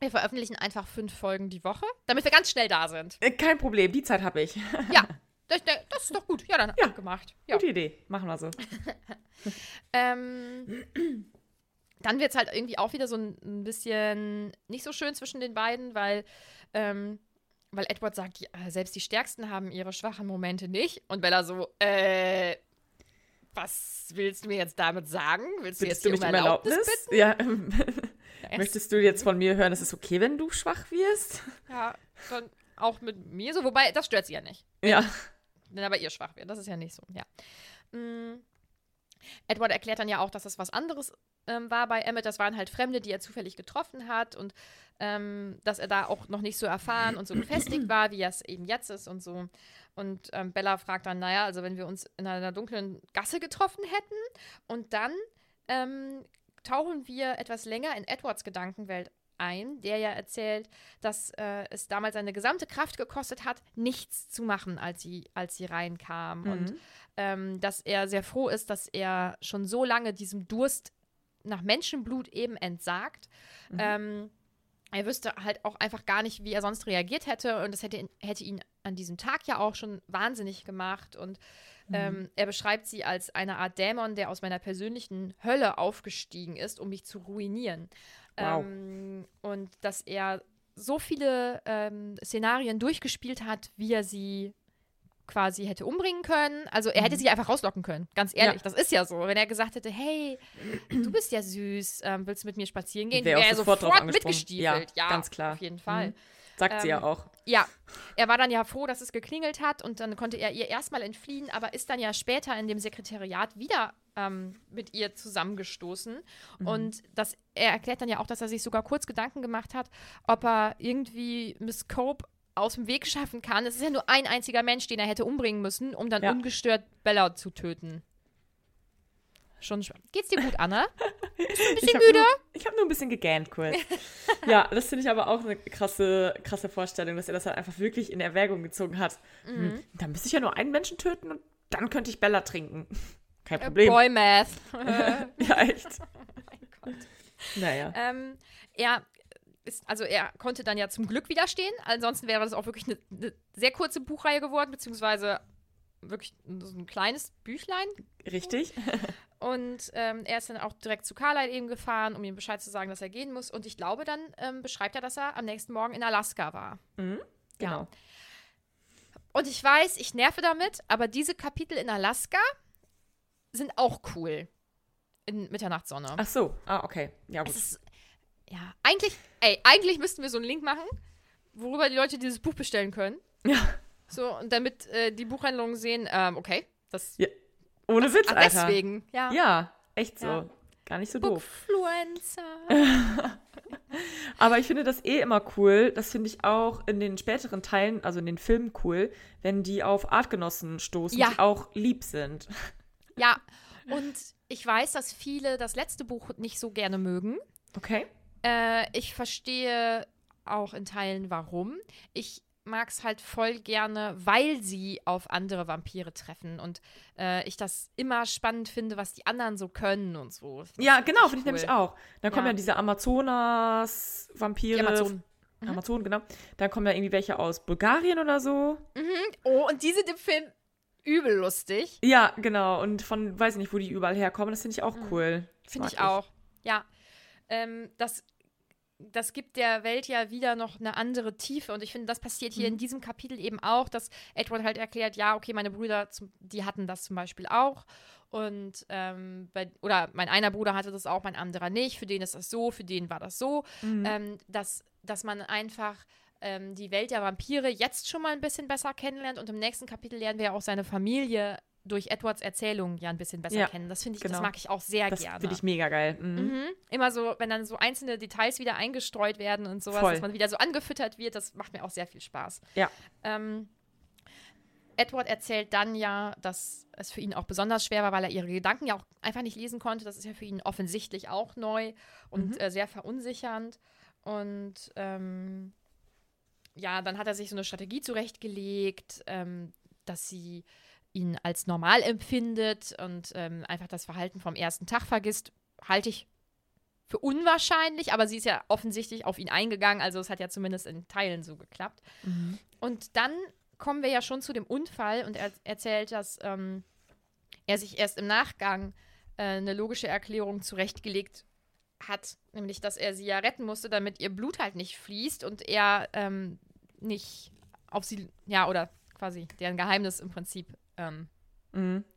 Speaker 1: Wir veröffentlichen einfach fünf Folgen die Woche, damit wir ganz schnell da sind.
Speaker 2: Äh, Kein Problem, die Zeit habe ich. <laughs>
Speaker 1: Ja, das, das ist doch gut. Ja, dann
Speaker 2: Ja.
Speaker 1: gemacht. Ja.
Speaker 2: Gute Idee. Machen wir so. <laughs>
Speaker 1: Ähm, dann wird es halt irgendwie auch wieder so ein, ein bisschen nicht so schön zwischen den beiden, weil, ähm, weil Edward sagt, selbst die Stärksten haben ihre schwachen Momente nicht. Und Bella so, äh, was willst du mir jetzt damit sagen? Willst du
Speaker 2: Bittest
Speaker 1: jetzt
Speaker 2: du mich
Speaker 1: um Erlaubnis,
Speaker 2: Erlaubnis?
Speaker 1: bitten?
Speaker 2: Ja. <laughs> ähm, Möchtest du jetzt von mir hören, es ist okay, wenn du schwach wirst?
Speaker 1: Ja, dann auch mit mir so, wobei das stört sie ja nicht.
Speaker 2: Ja.
Speaker 1: Wenn er bei ihr schwach wird. Das ist ja nicht so, ja. Mm. Edward erklärt dann ja auch, dass das was anderes ähm, war bei Emmett. Das waren halt Fremde, die er zufällig getroffen hat und ähm, dass er da auch noch nicht so erfahren und so gefestigt <clears throat> war, wie er es eben jetzt ist und so. Und ähm, Bella fragt dann, naja, also wenn wir uns in einer dunklen Gasse getroffen hätten und dann ähm, tauchen wir etwas länger in Edwards Gedankenwelt ein, der ja erzählt, dass äh, es damals seine gesamte Kraft gekostet hat, nichts zu machen, als sie, als sie reinkam. Und ähm, dass er sehr froh ist, dass er schon so lange diesem Durst nach Menschenblut eben entsagt. Ähm, er wüsste halt auch einfach gar nicht, wie er sonst reagiert hätte. Und das hätte, ihn- hätte ihn an diesem Tag ja auch schon wahnsinnig gemacht. Und ähm, er beschreibt sie als eine Art Dämon, der aus meiner persönlichen Hölle aufgestiegen ist, um mich zu ruinieren.
Speaker 2: Wow.
Speaker 1: Ähm, und dass er so viele ähm, Szenarien durchgespielt hat, wie er sie quasi hätte umbringen können. Also er hätte sie einfach rauslocken können, ganz ehrlich.
Speaker 2: Ja.
Speaker 1: Das ist ja so. Wenn er gesagt hätte, hey, du bist ja süß, ähm, willst du mit mir spazieren gehen?
Speaker 2: Wäre auch
Speaker 1: Wäre er
Speaker 2: sofort
Speaker 1: sofort, mitgestiefelt.
Speaker 2: Ja,
Speaker 1: Ja,
Speaker 2: ganz klar.
Speaker 1: Auf jeden Fall.
Speaker 2: Mhm. Sagt sie ja
Speaker 1: Ähm,
Speaker 2: auch.
Speaker 1: Ja, er war dann ja froh, dass es geklingelt hat und dann konnte er ihr erstmal entfliehen, aber ist dann ja später in dem Sekretariat wieder ähm, mit ihr zusammengestoßen. Und das, er erklärt dann ja auch, dass er sich sogar kurz Gedanken gemacht hat, ob er irgendwie Miss Cope aus dem Weg schaffen kann. Es ist ja nur ein einziger Mensch, den er hätte umbringen müssen, um dann
Speaker 2: Ja.
Speaker 1: ungestört Bella zu töten. Schon schwer. Geht's dir gut, Anna? <laughs>
Speaker 2: Ich habe nur, ich hab nur ein bisschen gegähnt kurz. <laughs> ja, das finde ich aber auch eine krasse, krasse Vorstellung, dass er das halt einfach wirklich in Erwägung gezogen hat. Hm, dann müsste ich ja nur einen Menschen töten und dann könnte ich Bella trinken. Kein Problem.
Speaker 1: Boy Math. <laughs> <laughs>
Speaker 2: Ja, echt.
Speaker 1: mein Gott.
Speaker 2: Naja.
Speaker 1: Ähm, er ist, also er konnte dann ja zum Glück widerstehen. Ansonsten wäre das auch wirklich eine, eine sehr kurze Buchreihe geworden, beziehungsweise wirklich so ein kleines Büchlein.
Speaker 2: Richtig. <laughs>
Speaker 1: Und ähm, er ist dann auch direkt zu Carlyle eben gefahren, um ihm Bescheid zu sagen, dass er gehen muss. Und ich glaube, dann ähm, beschreibt er, dass er am nächsten Morgen in Alaska war.
Speaker 2: Genau.
Speaker 1: Und ich weiß, ich nerve damit, aber diese Kapitel in Alaska sind auch cool. In Mitternachtssonne.
Speaker 2: Ach so. Ah, okay. Ja, gut.
Speaker 1: Ist, ja, eigentlich, ey, eigentlich müssten wir so einen Link machen, worüber die Leute dieses Buch bestellen können. <laughs>
Speaker 2: Ja.
Speaker 1: So, und damit äh, die Buchhandlungen sehen, ähm, okay, das
Speaker 2: ja. Ohne Witz, Alter.
Speaker 1: deswegen, ja.
Speaker 2: Ja, echt so.
Speaker 1: Ja.
Speaker 2: Gar nicht so doof.
Speaker 1: Bookfluencer. <laughs>
Speaker 2: Aber ich finde das eh immer cool. Das finde ich auch in den späteren Teilen, also in den Filmen cool, wenn die auf Artgenossen stoßen,
Speaker 1: Ja.
Speaker 2: die auch lieb sind.
Speaker 1: Ja, und ich weiß, dass viele das letzte Buch nicht so gerne mögen.
Speaker 2: Okay.
Speaker 1: Äh, ich verstehe auch in Teilen, warum. Ich mag es halt voll gerne, weil sie auf andere Vampire treffen und äh, ich das immer spannend finde, was die anderen so können und so. Das
Speaker 2: Ja, genau, finde ich nämlich
Speaker 1: cool.
Speaker 2: auch. Dann kommen
Speaker 1: Ja.
Speaker 2: ja diese Amazonas-Vampire.
Speaker 1: Die Amazonen.
Speaker 2: Amazonen, genau. Dann kommen ja irgendwie welche aus Bulgarien oder so.
Speaker 1: Oh, und die sind im Film übel lustig.
Speaker 2: Ja, genau. Und von, weiß nicht, wo die überall herkommen. Das finde ich auch cool. Das
Speaker 1: Finde
Speaker 2: mag
Speaker 1: ich auch. Ja. Ähm, das, das gibt der Welt ja wieder noch eine andere Tiefe. Und ich finde, das passiert hier in diesem Kapitel eben auch, dass Edward halt erklärt, ja, okay, meine Brüder, die hatten das zum Beispiel auch. Und ähm, bei, oder mein einer Bruder hatte das auch, mein anderer nicht. Für den ist das so, für den war das so. Ähm, dass, dass man einfach ähm, die Welt der Vampire jetzt schon mal ein bisschen besser kennenlernt. Und im nächsten Kapitel lernen wir ja auch seine Familie durch Edwards Erzählung ja ein bisschen besser
Speaker 2: Ja,
Speaker 1: kennen. Das finde ich,
Speaker 2: genau.
Speaker 1: das mag ich auch sehr
Speaker 2: Das
Speaker 1: gerne.
Speaker 2: finde ich mega geil. Mhm.
Speaker 1: Mhm. Immer so, wenn dann so einzelne Details wieder eingestreut werden und sowas,
Speaker 2: Voll.
Speaker 1: dass man wieder so angefüttert wird, das macht mir auch sehr viel Spaß.
Speaker 2: Ja.
Speaker 1: Ähm, Edward erzählt dann ja, dass es für ihn auch besonders schwer war, weil er ihre Gedanken ja auch einfach nicht lesen konnte. Das ist ja für ihn offensichtlich auch neu und äh, sehr verunsichernd. Und ähm, ja, dann hat er sich so eine Strategie zurechtgelegt, ähm, dass sie ihn als normal empfindet und ähm, einfach das Verhalten vom ersten Tag vergisst. Halte ich für unwahrscheinlich, aber sie ist ja offensichtlich auf ihn eingegangen, also es hat ja zumindest in Teilen so geklappt. Und dann kommen wir ja schon zu dem Unfall und er erzählt, dass ähm, er sich erst im Nachgang äh, eine logische Erklärung zurechtgelegt hat, nämlich dass er sie ja retten musste, damit ihr Blut halt nicht fließt und er ähm, nicht auf sie, ja, oder quasi deren Geheimnis im Prinzip ähm,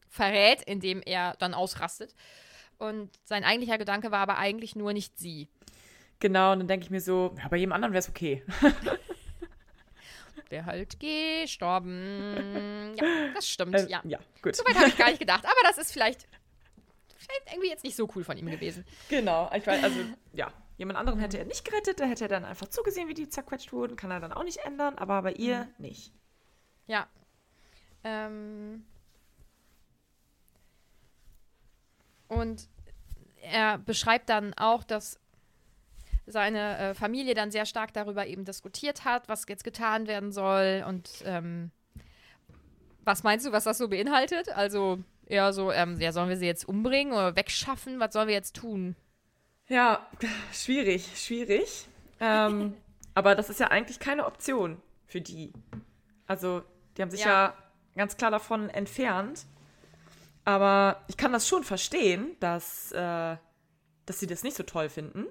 Speaker 1: verrät, indem er dann ausrastet. Und sein eigentlicher Gedanke war aber eigentlich nur nicht sie.
Speaker 2: Genau, und dann denke ich mir so, ja, bei jedem anderen wäre es okay. <laughs>
Speaker 1: Der halt gestorben. Ja, das stimmt,
Speaker 2: Äh,
Speaker 1: ja.
Speaker 2: ja, gut.
Speaker 1: Soweit habe ich gar nicht <laughs> gedacht, aber das ist vielleicht, vielleicht irgendwie jetzt nicht so cool von ihm gewesen.
Speaker 2: Genau, ich weiß, also ja, jemand anderen hätte er nicht gerettet, da hätte er dann einfach zugesehen, wie die zerquetscht wurden, kann er dann auch nicht ändern, aber bei ihr nicht.
Speaker 1: Ja. Ähm. Und er beschreibt dann auch, dass seine äh, Familie dann sehr stark darüber eben diskutiert hat, was jetzt getan werden soll und ähm, was meinst du, was das so beinhaltet? Also eher so, ähm, ja, sollen wir sie jetzt umbringen oder wegschaffen? Was sollen wir jetzt tun?
Speaker 2: Ja, <laughs> schwierig, schwierig. Ähm, <laughs> aber das ist ja eigentlich keine Option für die. Also, die haben sich ja,
Speaker 1: Ja.
Speaker 2: ganz klar davon entfernt. Aber ich kann das schon verstehen, dass, äh, dass sie das nicht so toll finden.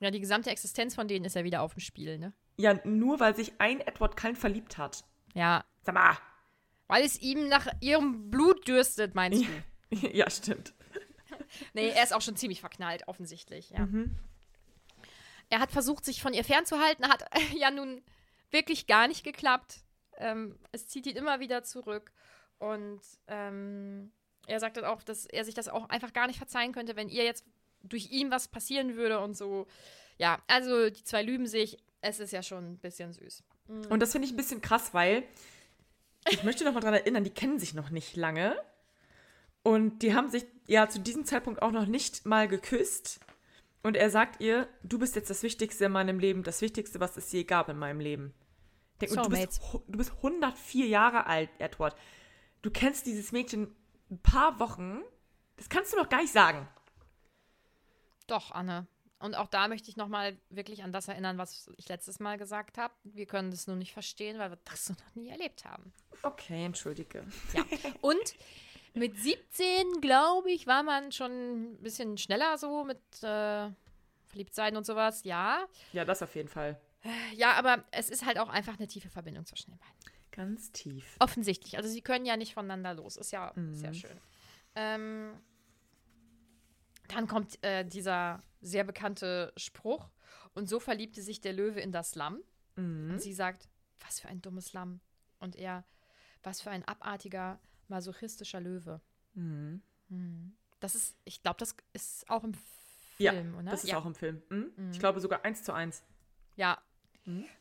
Speaker 1: Ja, die gesamte Existenz von denen ist ja wieder auf dem Spiel, ne?
Speaker 2: Ja, nur weil sich ein Edward Cullen verliebt hat.
Speaker 1: Ja.
Speaker 2: Sag mal.
Speaker 1: Weil es ihm nach ihrem Blut dürstet, meinst du? <laughs>
Speaker 2: ja, stimmt.
Speaker 1: Nee, er ist auch schon ziemlich verknallt, offensichtlich, ja. Er hat versucht, sich von ihr fernzuhalten, hat <laughs> ja nun wirklich gar nicht geklappt. Ähm, es zieht ihn immer wieder zurück. Und ähm, er sagt dann auch, dass er sich das auch einfach gar nicht verzeihen könnte, wenn ihr jetzt durch ihn was passieren würde und so. Ja, also die zwei lüben sich. Es ist ja schon ein bisschen süß.
Speaker 2: Und das finde ich ein bisschen krass, weil ich möchte noch mal daran erinnern, die kennen sich noch nicht lange. Und die haben sich ja zu diesem Zeitpunkt auch noch nicht mal geküsst. Und er sagt ihr, du bist jetzt das Wichtigste in meinem Leben, das Wichtigste, was es je gab in meinem Leben. Denk, und du, bist, du bist 104 Jahre alt, Edward. Du kennst dieses Mädchen ein paar Wochen. Das kannst du doch gar nicht sagen.
Speaker 1: Doch, Anne. Und auch da möchte ich nochmal wirklich an das erinnern, was ich letztes Mal gesagt habe. Wir können das nur nicht verstehen, weil wir das so noch nie erlebt haben.
Speaker 2: Okay, entschuldige.
Speaker 1: Ja. Und mit 17, glaube ich, war man schon ein bisschen schneller so mit äh, Verliebtsein und sowas. Ja.
Speaker 2: Ja, das auf jeden Fall.
Speaker 1: Ja, aber es ist halt auch einfach eine tiefe Verbindung zwischen den beiden.
Speaker 2: Ganz tief.
Speaker 1: Offensichtlich. Also sie können ja nicht voneinander los. Ist ja sehr schön. Ähm, dann kommt äh, dieser sehr bekannte Spruch. Und so verliebte sich der Löwe in das Lamm. Und sie sagt, was für ein dummes Lamm. Und er, was für ein abartiger, masochistischer Löwe. Mhm. Das ist, ich glaube, das ist auch im
Speaker 2: Ja,
Speaker 1: Film, oder?
Speaker 2: das ist
Speaker 1: ja.
Speaker 2: auch im Film. Mhm. Ich glaube sogar eins zu eins.
Speaker 1: Ja.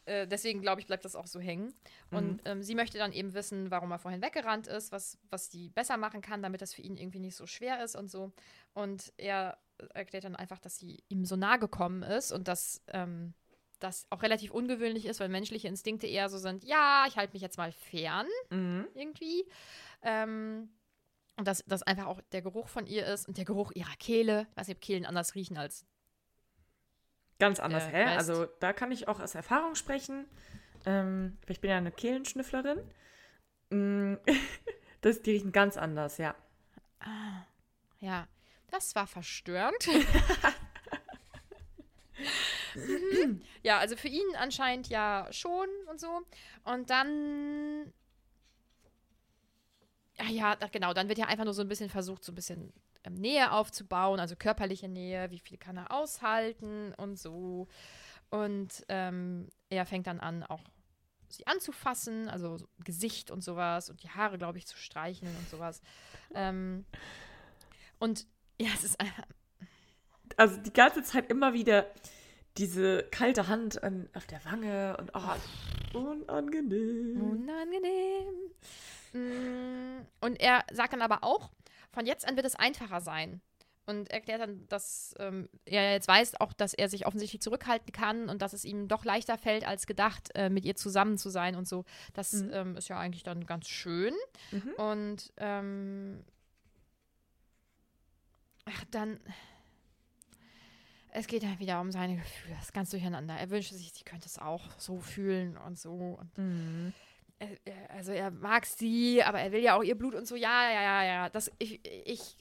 Speaker 1: Äh, deswegen glaube ich, bleibt das auch so hängen. Und ähm, sie möchte dann eben wissen, warum er vorhin weggerannt ist, was, was sie besser machen kann, damit das für ihn irgendwie nicht so schwer ist und so. Und er erklärt dann einfach, dass sie ihm so nahe gekommen ist und dass ähm, das auch relativ ungewöhnlich ist, weil menschliche Instinkte eher so sind, ja, ich halte mich jetzt mal fern irgendwie. Ähm, und dass das einfach auch der Geruch von ihr ist und der Geruch ihrer Kehle. Ich weiß nicht, ob Kehlen anders riechen als
Speaker 2: Ganz anders,
Speaker 1: Der
Speaker 2: hä?
Speaker 1: Rest.
Speaker 2: Also da kann ich auch aus Erfahrung sprechen. Ähm, ich bin ja eine Kehlenschnüfflerin. Mm, <laughs> das, die riechen ganz anders, ja.
Speaker 1: Ja, das war verstörend. <laughs> ja, also für ihn anscheinend ja schon und so. Und dann. Ja, ja, da- genau, dann wird ja einfach nur so ein bisschen versucht, so ein bisschen ähm, Nähe aufzubauen, also körperliche Nähe, wie viel kann er aushalten und so. Und ähm, er fängt dann an, auch sie anzufassen, also so Gesicht und sowas und die Haare, glaube ich, zu streicheln und sowas. <laughs> Ähm, und ja, es ist einfach,
Speaker 2: Also die ganze Zeit immer wieder diese kalte Hand an, auf der Wange und oh, unangenehm.
Speaker 1: unangenehm. Mm, Und er sagt dann aber auch, von jetzt an wird es einfacher sein. Und erklärt dann, dass ähm, er jetzt weiß, auch, dass er sich offensichtlich zurückhalten kann und dass es ihm doch leichter fällt, als gedacht, äh, mit ihr zusammen zu sein und so. Das ähm, ist ja eigentlich dann ganz schön. Und ähm, ach, dann es geht halt wieder um seine Gefühle. Das ist ganz durcheinander. Er wünscht sich, sie könnte es auch so fühlen und so. Und
Speaker 2: Mhm.
Speaker 1: er, also er mag sie, aber er will ja auch ihr Blut und so. Ja, ja, ja, ja. Das, ich, ich,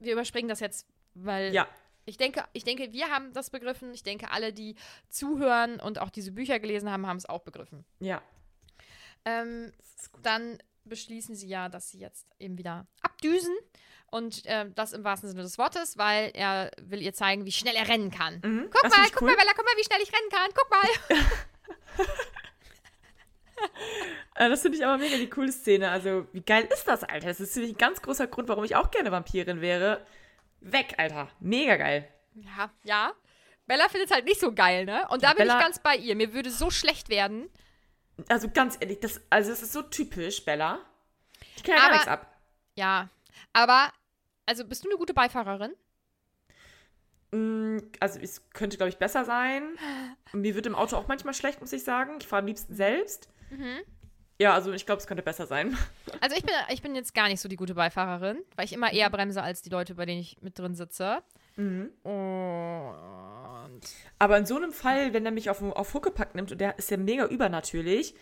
Speaker 1: wir überspringen das jetzt, weil
Speaker 2: Ja.
Speaker 1: ich denke, ich denke, wir haben das begriffen. Ich denke, alle, die zuhören und auch diese Bücher gelesen haben, haben es auch begriffen.
Speaker 2: Ja.
Speaker 1: Ähm, dann beschließen sie ja, dass sie jetzt eben wieder abdüsen. Und ähm, das im wahrsten Sinne des Wortes, weil er will ihr zeigen, wie schnell er rennen kann.
Speaker 2: Mhm.
Speaker 1: Guck
Speaker 2: Das
Speaker 1: mal, guck
Speaker 2: cool.
Speaker 1: mal, Bella, guck mal, wie schnell ich rennen kann. Guck mal. <laughs>
Speaker 2: Äh, Das finde ich aber mega die coole Szene. Also, wie geil ist das, Alter? Das ist finde ich, ein ganz großer Grund, warum ich auch gerne Vampirin wäre. Weg, Alter. Mega geil.
Speaker 1: Ja, ja. Bella findet es halt nicht so geil, ne? Und da bin
Speaker 2: Bella-
Speaker 1: ich ganz bei ihr. Mir würde so schlecht werden.
Speaker 2: Also, ganz ehrlich, das, also, es ist so typisch, Bella. Ich kann ja gar nichts ab.
Speaker 1: Ja. Aber, also bist du eine gute Beifahrerin?
Speaker 2: Mm, Also, es könnte, glaube ich, besser sein. <gasps> Mir wird im Auto auch manchmal schlecht, muss ich sagen. Ich fahre am liebsten selbst.
Speaker 1: Mhm.
Speaker 2: Ja, also, ich glaube, es könnte besser sein. <laughs>
Speaker 1: Also ich bin, ich bin jetzt gar nicht so die gute Beifahrerin, weil ich immer eher bremse als die Leute, bei denen ich mit drin sitze.
Speaker 2: Mhm.
Speaker 1: Und
Speaker 2: Aber in so einem Fall, wenn er mich auf, auf Huckepack nimmt und der ist ja mega übernatürlich,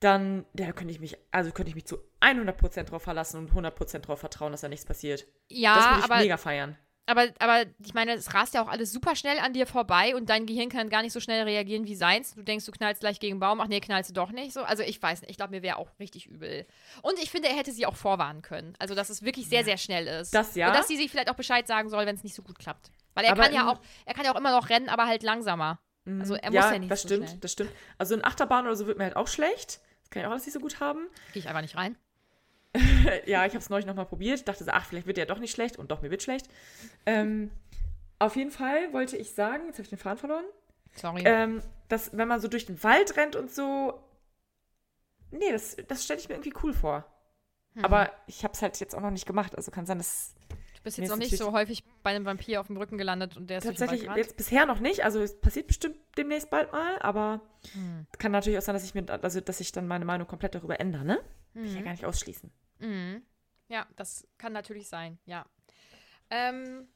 Speaker 2: dann da könnte ich mich, also könnte ich mich zu 100% drauf verlassen und 100% drauf vertrauen, dass da nichts passiert.
Speaker 1: ja,
Speaker 2: das würde ich
Speaker 1: aber,
Speaker 2: mega feiern.
Speaker 1: aber, aber ich meine, es rast ja auch alles super schnell an dir vorbei und dein Gehirn kann gar nicht so schnell reagieren wie seins. Du denkst, du knallst gleich gegen einen Baum, ach nee, knallst du doch nicht. So, also ich weiß nicht, ich glaube, mir wäre auch richtig übel. Und ich finde, er hätte sie auch vorwarnen können. Also, dass es wirklich sehr, sehr schnell ist.
Speaker 2: Das ja.
Speaker 1: Und dass sie sich vielleicht auch Bescheid sagen soll, wenn es nicht so gut klappt. Weil er
Speaker 2: Aber
Speaker 1: kann ja auch, er kann ja auch immer noch rennen, aber halt langsamer. Also er muss
Speaker 2: ja,
Speaker 1: ja nicht
Speaker 2: das
Speaker 1: so
Speaker 2: stimmt,
Speaker 1: schnell.
Speaker 2: das stimmt. Also in Achterbahn oder so wird mir halt auch schlecht. Kann ich auch alles nicht so gut haben.
Speaker 1: Gehe ich einfach nicht rein. <laughs>
Speaker 2: ja, ich habe es neulich nochmal probiert. Dachte so, ach, vielleicht wird der doch nicht schlecht. Und doch, mir wird schlecht. Ähm, auf jeden Fall wollte ich sagen, jetzt habe ich den Faden verloren,
Speaker 1: Sorry.
Speaker 2: ähm, dass wenn man so durch den Wald rennt und so, nee, das, das stelle ich mir irgendwie cool vor.
Speaker 1: Hm.
Speaker 2: Aber ich habe es halt jetzt auch noch nicht gemacht. Also kann sein, dass
Speaker 1: du bist jetzt noch nicht so häufig bei einem Vampir auf dem Rücken gelandet und der ist
Speaker 2: tatsächlich jetzt bisher noch nicht. Also es passiert bestimmt demnächst bald mal, aber
Speaker 1: Hm.
Speaker 2: kann natürlich auch sein, dass ich mir, also dass ich dann meine Meinung komplett darüber ändere, ne? Will ich ja
Speaker 1: Mhm.
Speaker 2: gar nicht ausschließen.
Speaker 1: Mhm. Ja, das kann natürlich sein, ja. Ähm,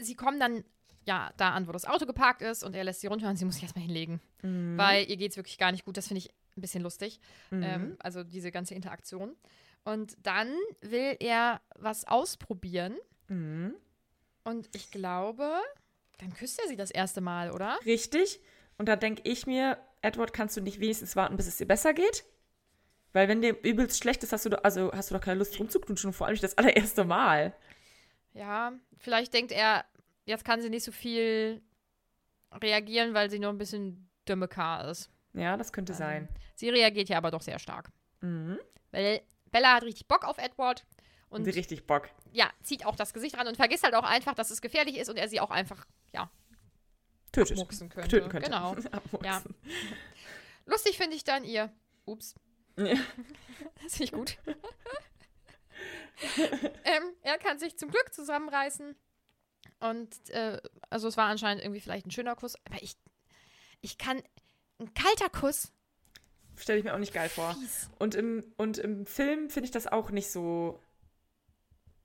Speaker 1: sie kommen dann ja da an, wo das Auto geparkt ist und er lässt sie runter und sie muss sich erstmal hinlegen.
Speaker 2: Mhm.
Speaker 1: Weil ihr geht es wirklich gar nicht gut. Das finde ich ein bisschen lustig. Ähm, also diese ganze Interaktion. Und dann will er was ausprobieren.
Speaker 2: Mhm.
Speaker 1: Und ich glaube, dann küsst er sie das erste Mal, oder?
Speaker 2: Richtig. Und da denke ich mir, Edward, kannst du nicht wenigstens warten, bis es dir besser geht? Weil wenn dir übelst schlecht ist, hast du, doch, also hast du doch keine Lust rumzuknutschen, vor allem nicht das allererste Mal.
Speaker 1: Ja, vielleicht denkt er, jetzt kann sie nicht so viel reagieren, weil sie noch ein bisschen dümme K ist.
Speaker 2: Ja, das könnte sein.
Speaker 1: Sie reagiert ja aber doch sehr stark.
Speaker 2: Mhm.
Speaker 1: Weil Bella hat richtig Bock auf Edward und
Speaker 2: sie richtig Bock.
Speaker 1: ja, zieht auch das Gesicht ran und vergisst halt auch einfach, dass es gefährlich ist und er sie auch einfach, ja,
Speaker 2: Tötet.
Speaker 1: könnte.
Speaker 2: Töten könnte.
Speaker 1: Genau. <laughs> Ja. Lustig finde ich dann ihr. Ups.
Speaker 2: Ja. <laughs>
Speaker 1: Das finde ich gut. <laughs> ähm, er kann sich zum Glück zusammenreißen. Und äh, also es war anscheinend irgendwie vielleicht ein schöner Kuss. Aber ich, ich kann. Ein kalter Kuss.
Speaker 2: Stelle ich mir auch nicht geil vor.
Speaker 1: Fies.
Speaker 2: Und im, und im Film finde ich das auch nicht so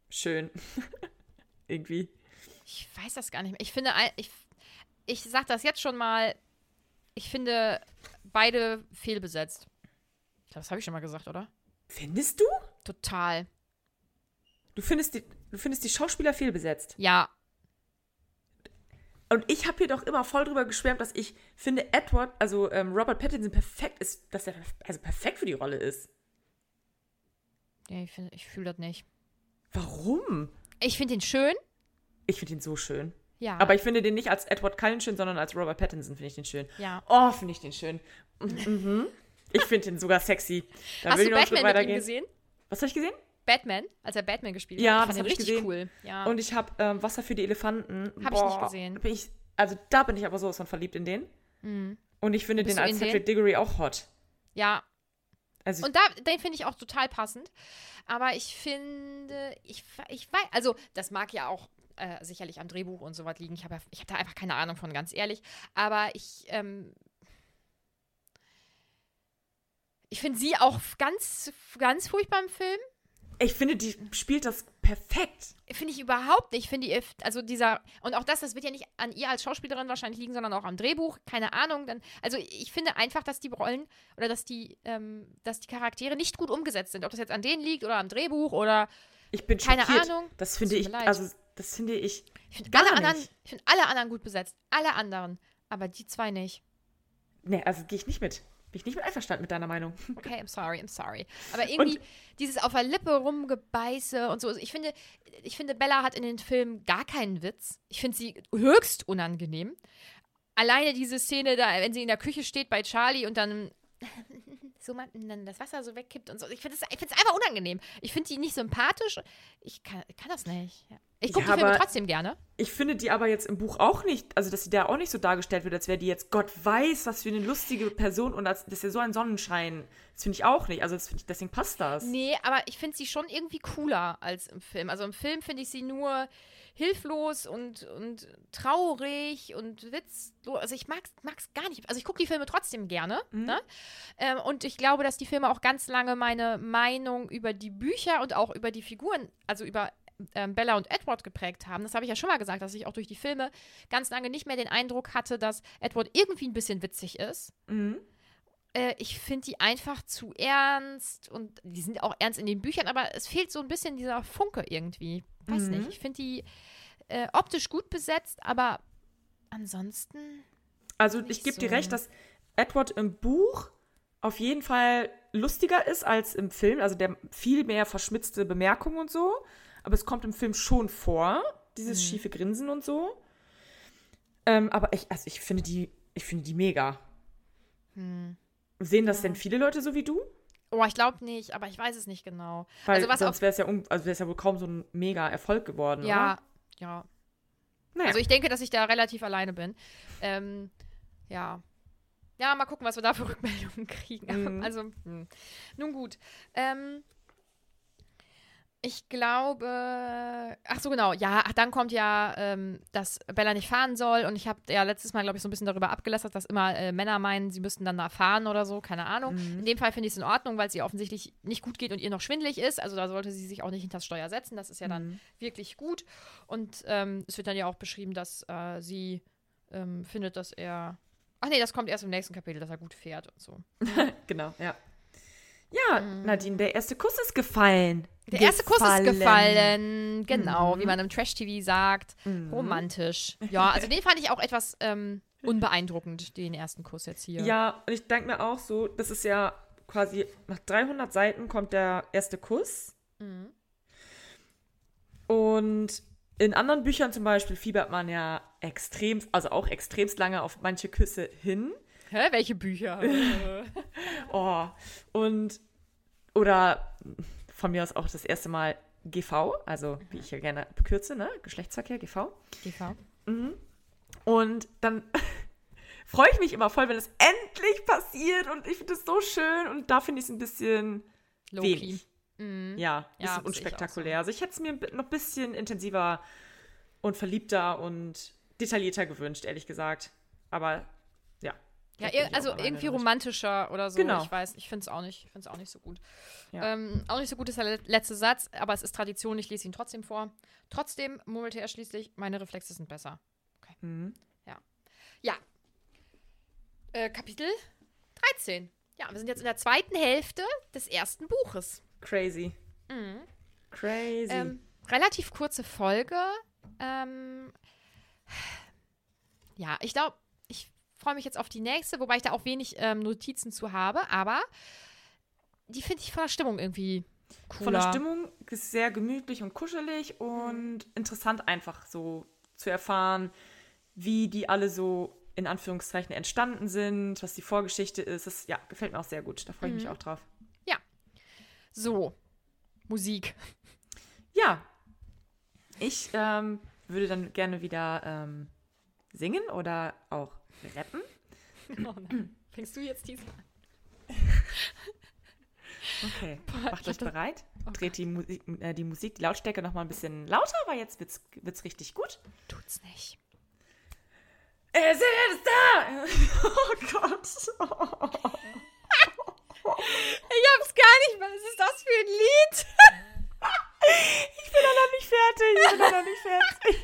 Speaker 2: schön. <laughs> Irgendwie.
Speaker 1: Ich weiß das gar nicht mehr. Ich finde, ich, ich sag das jetzt schon mal. Ich finde beide fehlbesetzt. Ich glaube, das habe ich schon mal gesagt, oder?
Speaker 2: Findest du?
Speaker 1: Total.
Speaker 2: Du findest die, du findest die Schauspieler fehlbesetzt.
Speaker 1: Ja.
Speaker 2: Und ich habe hier doch immer voll drüber geschwärmt, dass ich finde, Edward, also ähm, Robert Pattinson perfekt ist, dass er also perfekt für die Rolle ist.
Speaker 1: Nee, ich, find- ich fühle das nicht.
Speaker 2: Warum?
Speaker 1: Ich finde ihn schön.
Speaker 2: Ich finde ihn so schön.
Speaker 1: Ja.
Speaker 2: Aber ich finde den nicht als Edward Cullen schön, sondern als Robert Pattinson finde ich den schön.
Speaker 1: Ja.
Speaker 2: Oh, finde ich den schön. Mhm. Ich finde den sogar sexy. Da
Speaker 1: Hast
Speaker 2: will
Speaker 1: du Batman mit ihm gesehen?
Speaker 2: Was habe ich gesehen?
Speaker 1: Batman, als er Batman gespielt
Speaker 2: Ja,
Speaker 1: hat.
Speaker 2: das
Speaker 1: Ich
Speaker 2: habe ich gesehen.
Speaker 1: cool. Ja.
Speaker 2: Und ich habe ähm, Wasser für die Elefanten.
Speaker 1: Hab ich nicht gesehen.
Speaker 2: Ich, also da bin ich aber sowas von verliebt in den. Und ich finde
Speaker 1: Bist
Speaker 2: den als? Cedric Diggory auch hot.
Speaker 1: ja.
Speaker 2: Also
Speaker 1: Und da, den finde ich auch total passend. Aber ich finde, ich, ich weiß, also das mag ja auch äh, sicherlich am Drehbuch und so was liegen. Ich habe ja, ich hab da einfach keine Ahnung von, ganz ehrlich. Aber ich, ähm, ich finde sie auch ganz, ganz furchtbar im Film.
Speaker 2: Ich finde, die spielt das perfekt.
Speaker 1: Finde ich überhaupt nicht. Finde ich, also dieser, und auch das, das wird ja nicht an ihr als Schauspielerin wahrscheinlich liegen, sondern auch am Drehbuch. Keine Ahnung. Dann, also ich finde einfach, dass die Rollen oder dass die, ähm, dass die Charaktere nicht gut umgesetzt sind. Ob das jetzt an denen liegt oder am Drehbuch oder
Speaker 2: Ich bin
Speaker 1: Keine
Speaker 2: schockiert.
Speaker 1: Ahnung.
Speaker 2: Das finde ich,
Speaker 1: leid.
Speaker 2: also das finde ich
Speaker 1: ich finde alle anderen,
Speaker 2: nicht.
Speaker 1: ich finde alle anderen gut besetzt. Alle anderen. Aber die zwei nicht.
Speaker 2: Nee, also gehe ich nicht mit. Bin ich nicht mit einverstanden mit deiner Meinung. <laughs>
Speaker 1: Okay, I'm sorry, I'm sorry. Aber irgendwie dieses auf der Lippe rumgebeiße und so. Also Ich finde, ich finde, Bella hat in den Filmen gar keinen Witz. Ich finde sie höchst unangenehm. Alleine diese Szene da, wenn sie in der Küche steht bei Charlie und dann so mal dann das Wasser so wegkippt und so. Ich finde es einfach unangenehm. Ich finde die nicht sympathisch. Ich kann, kann das nicht. Ja. Ich gucke
Speaker 2: Ja,
Speaker 1: die Filme
Speaker 2: aber-
Speaker 1: trotzdem gerne.
Speaker 2: Ich finde die aber jetzt im Buch auch nicht, also dass sie da auch nicht so dargestellt wird, als wäre die jetzt Gott weiß, was für eine lustige Person und als, das ist ja so ein Sonnenschein. Das finde ich auch nicht. Also ich, deswegen passt das.
Speaker 1: Nee, aber ich finde sie schon irgendwie cooler als im Film. Also im Film finde ich sie nur hilflos und, und traurig und witzlos. Also ich mag es gar nicht. Also ich gucke die Filme trotzdem gerne. Ne? Ähm, und ich glaube, dass die Filme auch ganz lange meine Meinung über die Bücher und auch über die Figuren, also über ähm, Bella und Edward geprägt haben. Das habe ich ja schon mal gesagt, dass ich auch durch die Filme ganz lange nicht mehr den Eindruck hatte, dass Edward irgendwie ein bisschen witzig ist
Speaker 2: Mhm.
Speaker 1: Äh, ich finde die einfach zu ernst und die sind auch ernst in den Büchern, aber es fehlt so ein bisschen dieser Funke irgendwie. Weiß
Speaker 2: Mhm.
Speaker 1: nicht. Ich finde die äh, optisch gut besetzt, aber ansonsten.
Speaker 2: Also ich gebe
Speaker 1: so.
Speaker 2: dir recht, dass Edward im Buch auf jeden Fall lustiger ist als im Film. Also der viel mehr verschmitzte Bemerkungen und so. Aber es kommt im Film schon vor, dieses
Speaker 1: Mhm.
Speaker 2: schiefe Grinsen und so. Ähm, aber ich, also ich finde die, ich finde die mega.
Speaker 1: Hm.
Speaker 2: Sehen das denn viele Leute so wie du?
Speaker 1: Oh, ich glaube nicht, aber ich weiß es nicht genau.
Speaker 2: Weil
Speaker 1: also was
Speaker 2: sonst wäre es ja, also ja wohl kaum so ein mega Erfolg geworden,
Speaker 1: Ja,
Speaker 2: oder?
Speaker 1: ja.
Speaker 2: Naja.
Speaker 1: Also ich denke, dass ich da relativ alleine bin. Ähm, ja. Ja, mal gucken, was wir da für Rückmeldungen <laughs> kriegen.
Speaker 2: Mhm.
Speaker 1: Also, hm. nun gut. Ähm, ich glaube, ach so genau, ja, ach, dann kommt ja, ähm, dass Bella nicht fahren soll und ich habe ja letztes Mal, glaube ich, so ein bisschen darüber abgelästert, dass immer äh, Männer meinen, sie müssten dann da fahren oder so, keine Ahnung. In dem Fall finde ich es in Ordnung, weil es ihr offensichtlich nicht gut geht und ihr noch schwindelig ist, also da sollte sie sich auch nicht hinter das Steuer setzen, das ist ja dann wirklich gut und ähm, es wird dann ja auch beschrieben, dass äh, sie ähm, findet, dass er, ach nee, das kommt erst im nächsten Kapitel, dass er gut fährt und so. <laughs>
Speaker 2: Genau, ja. Ja, Nadine, der erste Kuss ist gefallen.
Speaker 1: Mhm. Der erste Kuss ist gefallen. Genau, wie man im Trash-TV sagt. Romantisch. Ja, also den fand ich auch etwas ähm, <laughs> unbeeindruckend, den ersten Kuss jetzt hier.
Speaker 2: Ja, und ich denke mir auch so, das ist ja quasi nach 300 Seiten kommt der erste Kuss.
Speaker 1: Mhm.
Speaker 2: Und in anderen Büchern zum Beispiel fiebert man ja extrem, also auch extremst lange auf manche Küsse hin.
Speaker 1: Hä, welche Bücher? <laughs>
Speaker 2: Oh, und oder von mir aus auch das erste Mal GV, also wie ich ja gerne bekürze, ne? Geschlechtsverkehr, GV.
Speaker 1: GV.
Speaker 2: Und dann <laughs> freue ich mich immer voll, wenn es endlich passiert und ich finde es so schön und da finde ich es ein bisschen
Speaker 1: Low-key.
Speaker 2: wenig.
Speaker 1: Mhm.
Speaker 2: Ja,
Speaker 1: Ja,
Speaker 2: bisschen
Speaker 1: sehe ich auch
Speaker 2: unspektakulär. Also ich hätte es mir noch ein bisschen intensiver und verliebter und detaillierter gewünscht, ehrlich gesagt. Aber ja.
Speaker 1: Ja, also irgendwie romantischer oder so.
Speaker 2: Genau.
Speaker 1: Ich weiß, ich finde es auch nicht, ich finde es auch nicht so gut.
Speaker 2: Ja.
Speaker 1: Ähm, auch nicht so gut ist der le- letzte Satz, aber es ist Tradition, ich lese ihn trotzdem vor. Trotzdem murmelte er schließlich, meine Reflexe sind besser. Okay.
Speaker 2: Mhm.
Speaker 1: Ja. Ja. Äh, Kapitel 13. Ja, wir sind jetzt in der zweiten Hälfte des ersten Buches.
Speaker 2: Crazy. Crazy.
Speaker 1: Mhm. Ähm, relativ kurze Folge. Ähm, ja, ich glaube, freue mich jetzt auf die nächste, wobei ich da auch wenig ähm, Notizen zu habe, aber die finde ich von der Stimmung irgendwie cooler.
Speaker 2: Von der Stimmung ist sehr gemütlich und kuschelig und interessant einfach so zu erfahren, wie die alle so in Anführungszeichen entstanden sind, was die Vorgeschichte ist. Das ja, gefällt mir auch sehr gut. Da freue ich mich auch drauf.
Speaker 1: Ja. So, Musik.
Speaker 2: Ja, ich ähm, würde dann gerne wieder ähm, singen oder auch rappen.
Speaker 1: Oh nein. Fängst du jetzt diesmal an?
Speaker 2: Okay, <laughs>
Speaker 1: Boah,
Speaker 2: macht euch bereit.
Speaker 1: Oh
Speaker 2: Dreht die Musik, äh, die Musik, die Lautstärke noch mal ein bisschen lauter, weil jetzt wird's, wird's richtig gut.
Speaker 1: Tut's nicht.
Speaker 2: Es ist da! <laughs> Oh Gott.
Speaker 1: Ich hab's gar nicht. Was ist das für ein Lied? <laughs>
Speaker 2: Ich bin doch noch nicht fertig. Ich bin doch noch nicht fertig.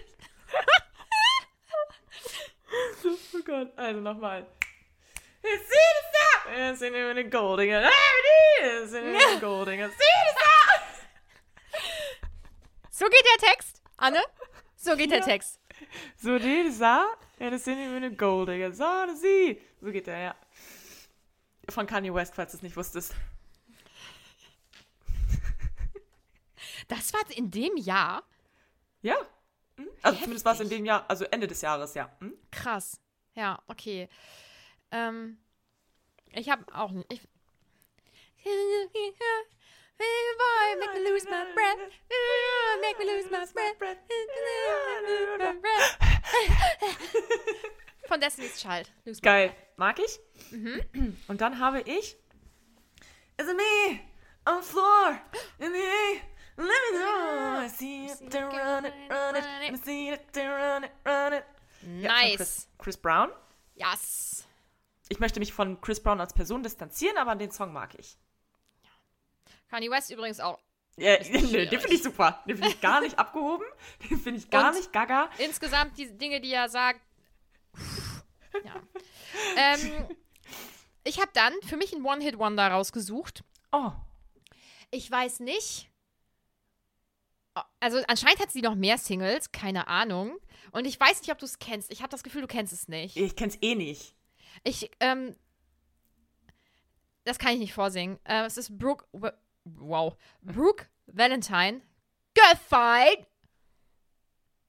Speaker 2: Gott, also nochmal. The golden, it's in the golden, see the sun.
Speaker 1: So geht der Text, Anne. So geht der Text.
Speaker 2: So die sa, it's in the golden, so sie. So geht der, ja. Von Kanye West, falls du es nicht wusstest.
Speaker 1: Das war in dem Jahr.
Speaker 2: Ja. Hm? Also zumindest war es in dem Jahr, also Ende des Jahres, ja. Hm?
Speaker 1: Krass. Ja, okay. Ähm, ich habe auch nicht. Ich, <laughs> Make me lose my breath. Make me lose my breath. <laughs> Von Destiny's Child. Lose
Speaker 2: Geil. Mag ich. <clears throat> Und dann habe ich. Is it me on the floor? In the? Let me know. I see it, they run it, run it. I see it, they run it, run it. Ja,
Speaker 1: Nice.
Speaker 2: Chris, Chris Brown.
Speaker 1: Yes.
Speaker 2: Ich möchte mich von Chris Brown als Person distanzieren, aber den Song mag ich.
Speaker 1: Kanye West übrigens auch.
Speaker 2: Ja, <laughs> nö, den finde ich super. Den finde ich gar nicht abgehoben. Den finde ich gar
Speaker 1: Und-
Speaker 2: nicht gaga.
Speaker 1: Insgesamt die Dinge, die er sagt. Ja. ähm, ich habe dann für mich einen One-Hit-Wonder rausgesucht.
Speaker 2: Oh,
Speaker 1: Ich weiß nicht. Also anscheinend hat sie noch mehr Singles, keine Ahnung. Und ich weiß nicht, ob du es kennst. Ich habe das Gefühl, du kennst es nicht.
Speaker 2: ich kenn's eh nicht.
Speaker 1: Ich, ähm, das kann ich nicht vorsingen. Äh, es ist Brooke, wow, Brooke Valentine. Girlfight.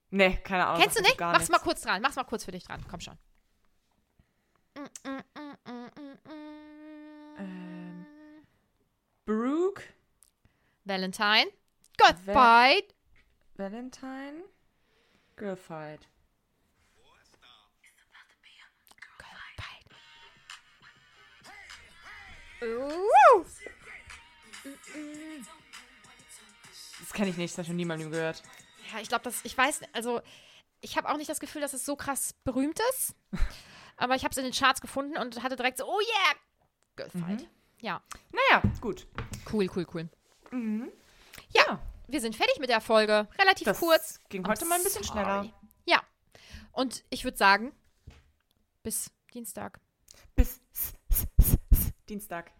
Speaker 2: Nee, keine Ahnung.
Speaker 1: Kennst du nicht? Mach's mal
Speaker 2: nichts.
Speaker 1: kurz dran. Mach's mal kurz für dich dran. Komm schon.
Speaker 2: Ähm. Brooke
Speaker 1: Valentine. Girlfight.
Speaker 2: Valentine Girlfight.
Speaker 1: Woo.
Speaker 2: Das kenne ich nicht, das habe ich schon niemandem gehört.
Speaker 1: Ja, ich glaube, das, ich weiß, also ich habe auch nicht das Gefühl, dass es so krass berühmt ist. <laughs> aber ich habe es in den Charts gefunden und hatte direkt so, oh yeah, Girlfight. Ja,
Speaker 2: Naja, gut.
Speaker 1: cool, cool, cool.
Speaker 2: Ja,
Speaker 1: Wir sind fertig mit der Folge. Relativ
Speaker 2: das
Speaker 1: kurz.
Speaker 2: ging
Speaker 1: I'm
Speaker 2: heute mal ein bisschen
Speaker 1: sorry.
Speaker 2: schneller.
Speaker 1: Ja. Und ich würde sagen, bis Dienstag.
Speaker 2: Bis Dienstag.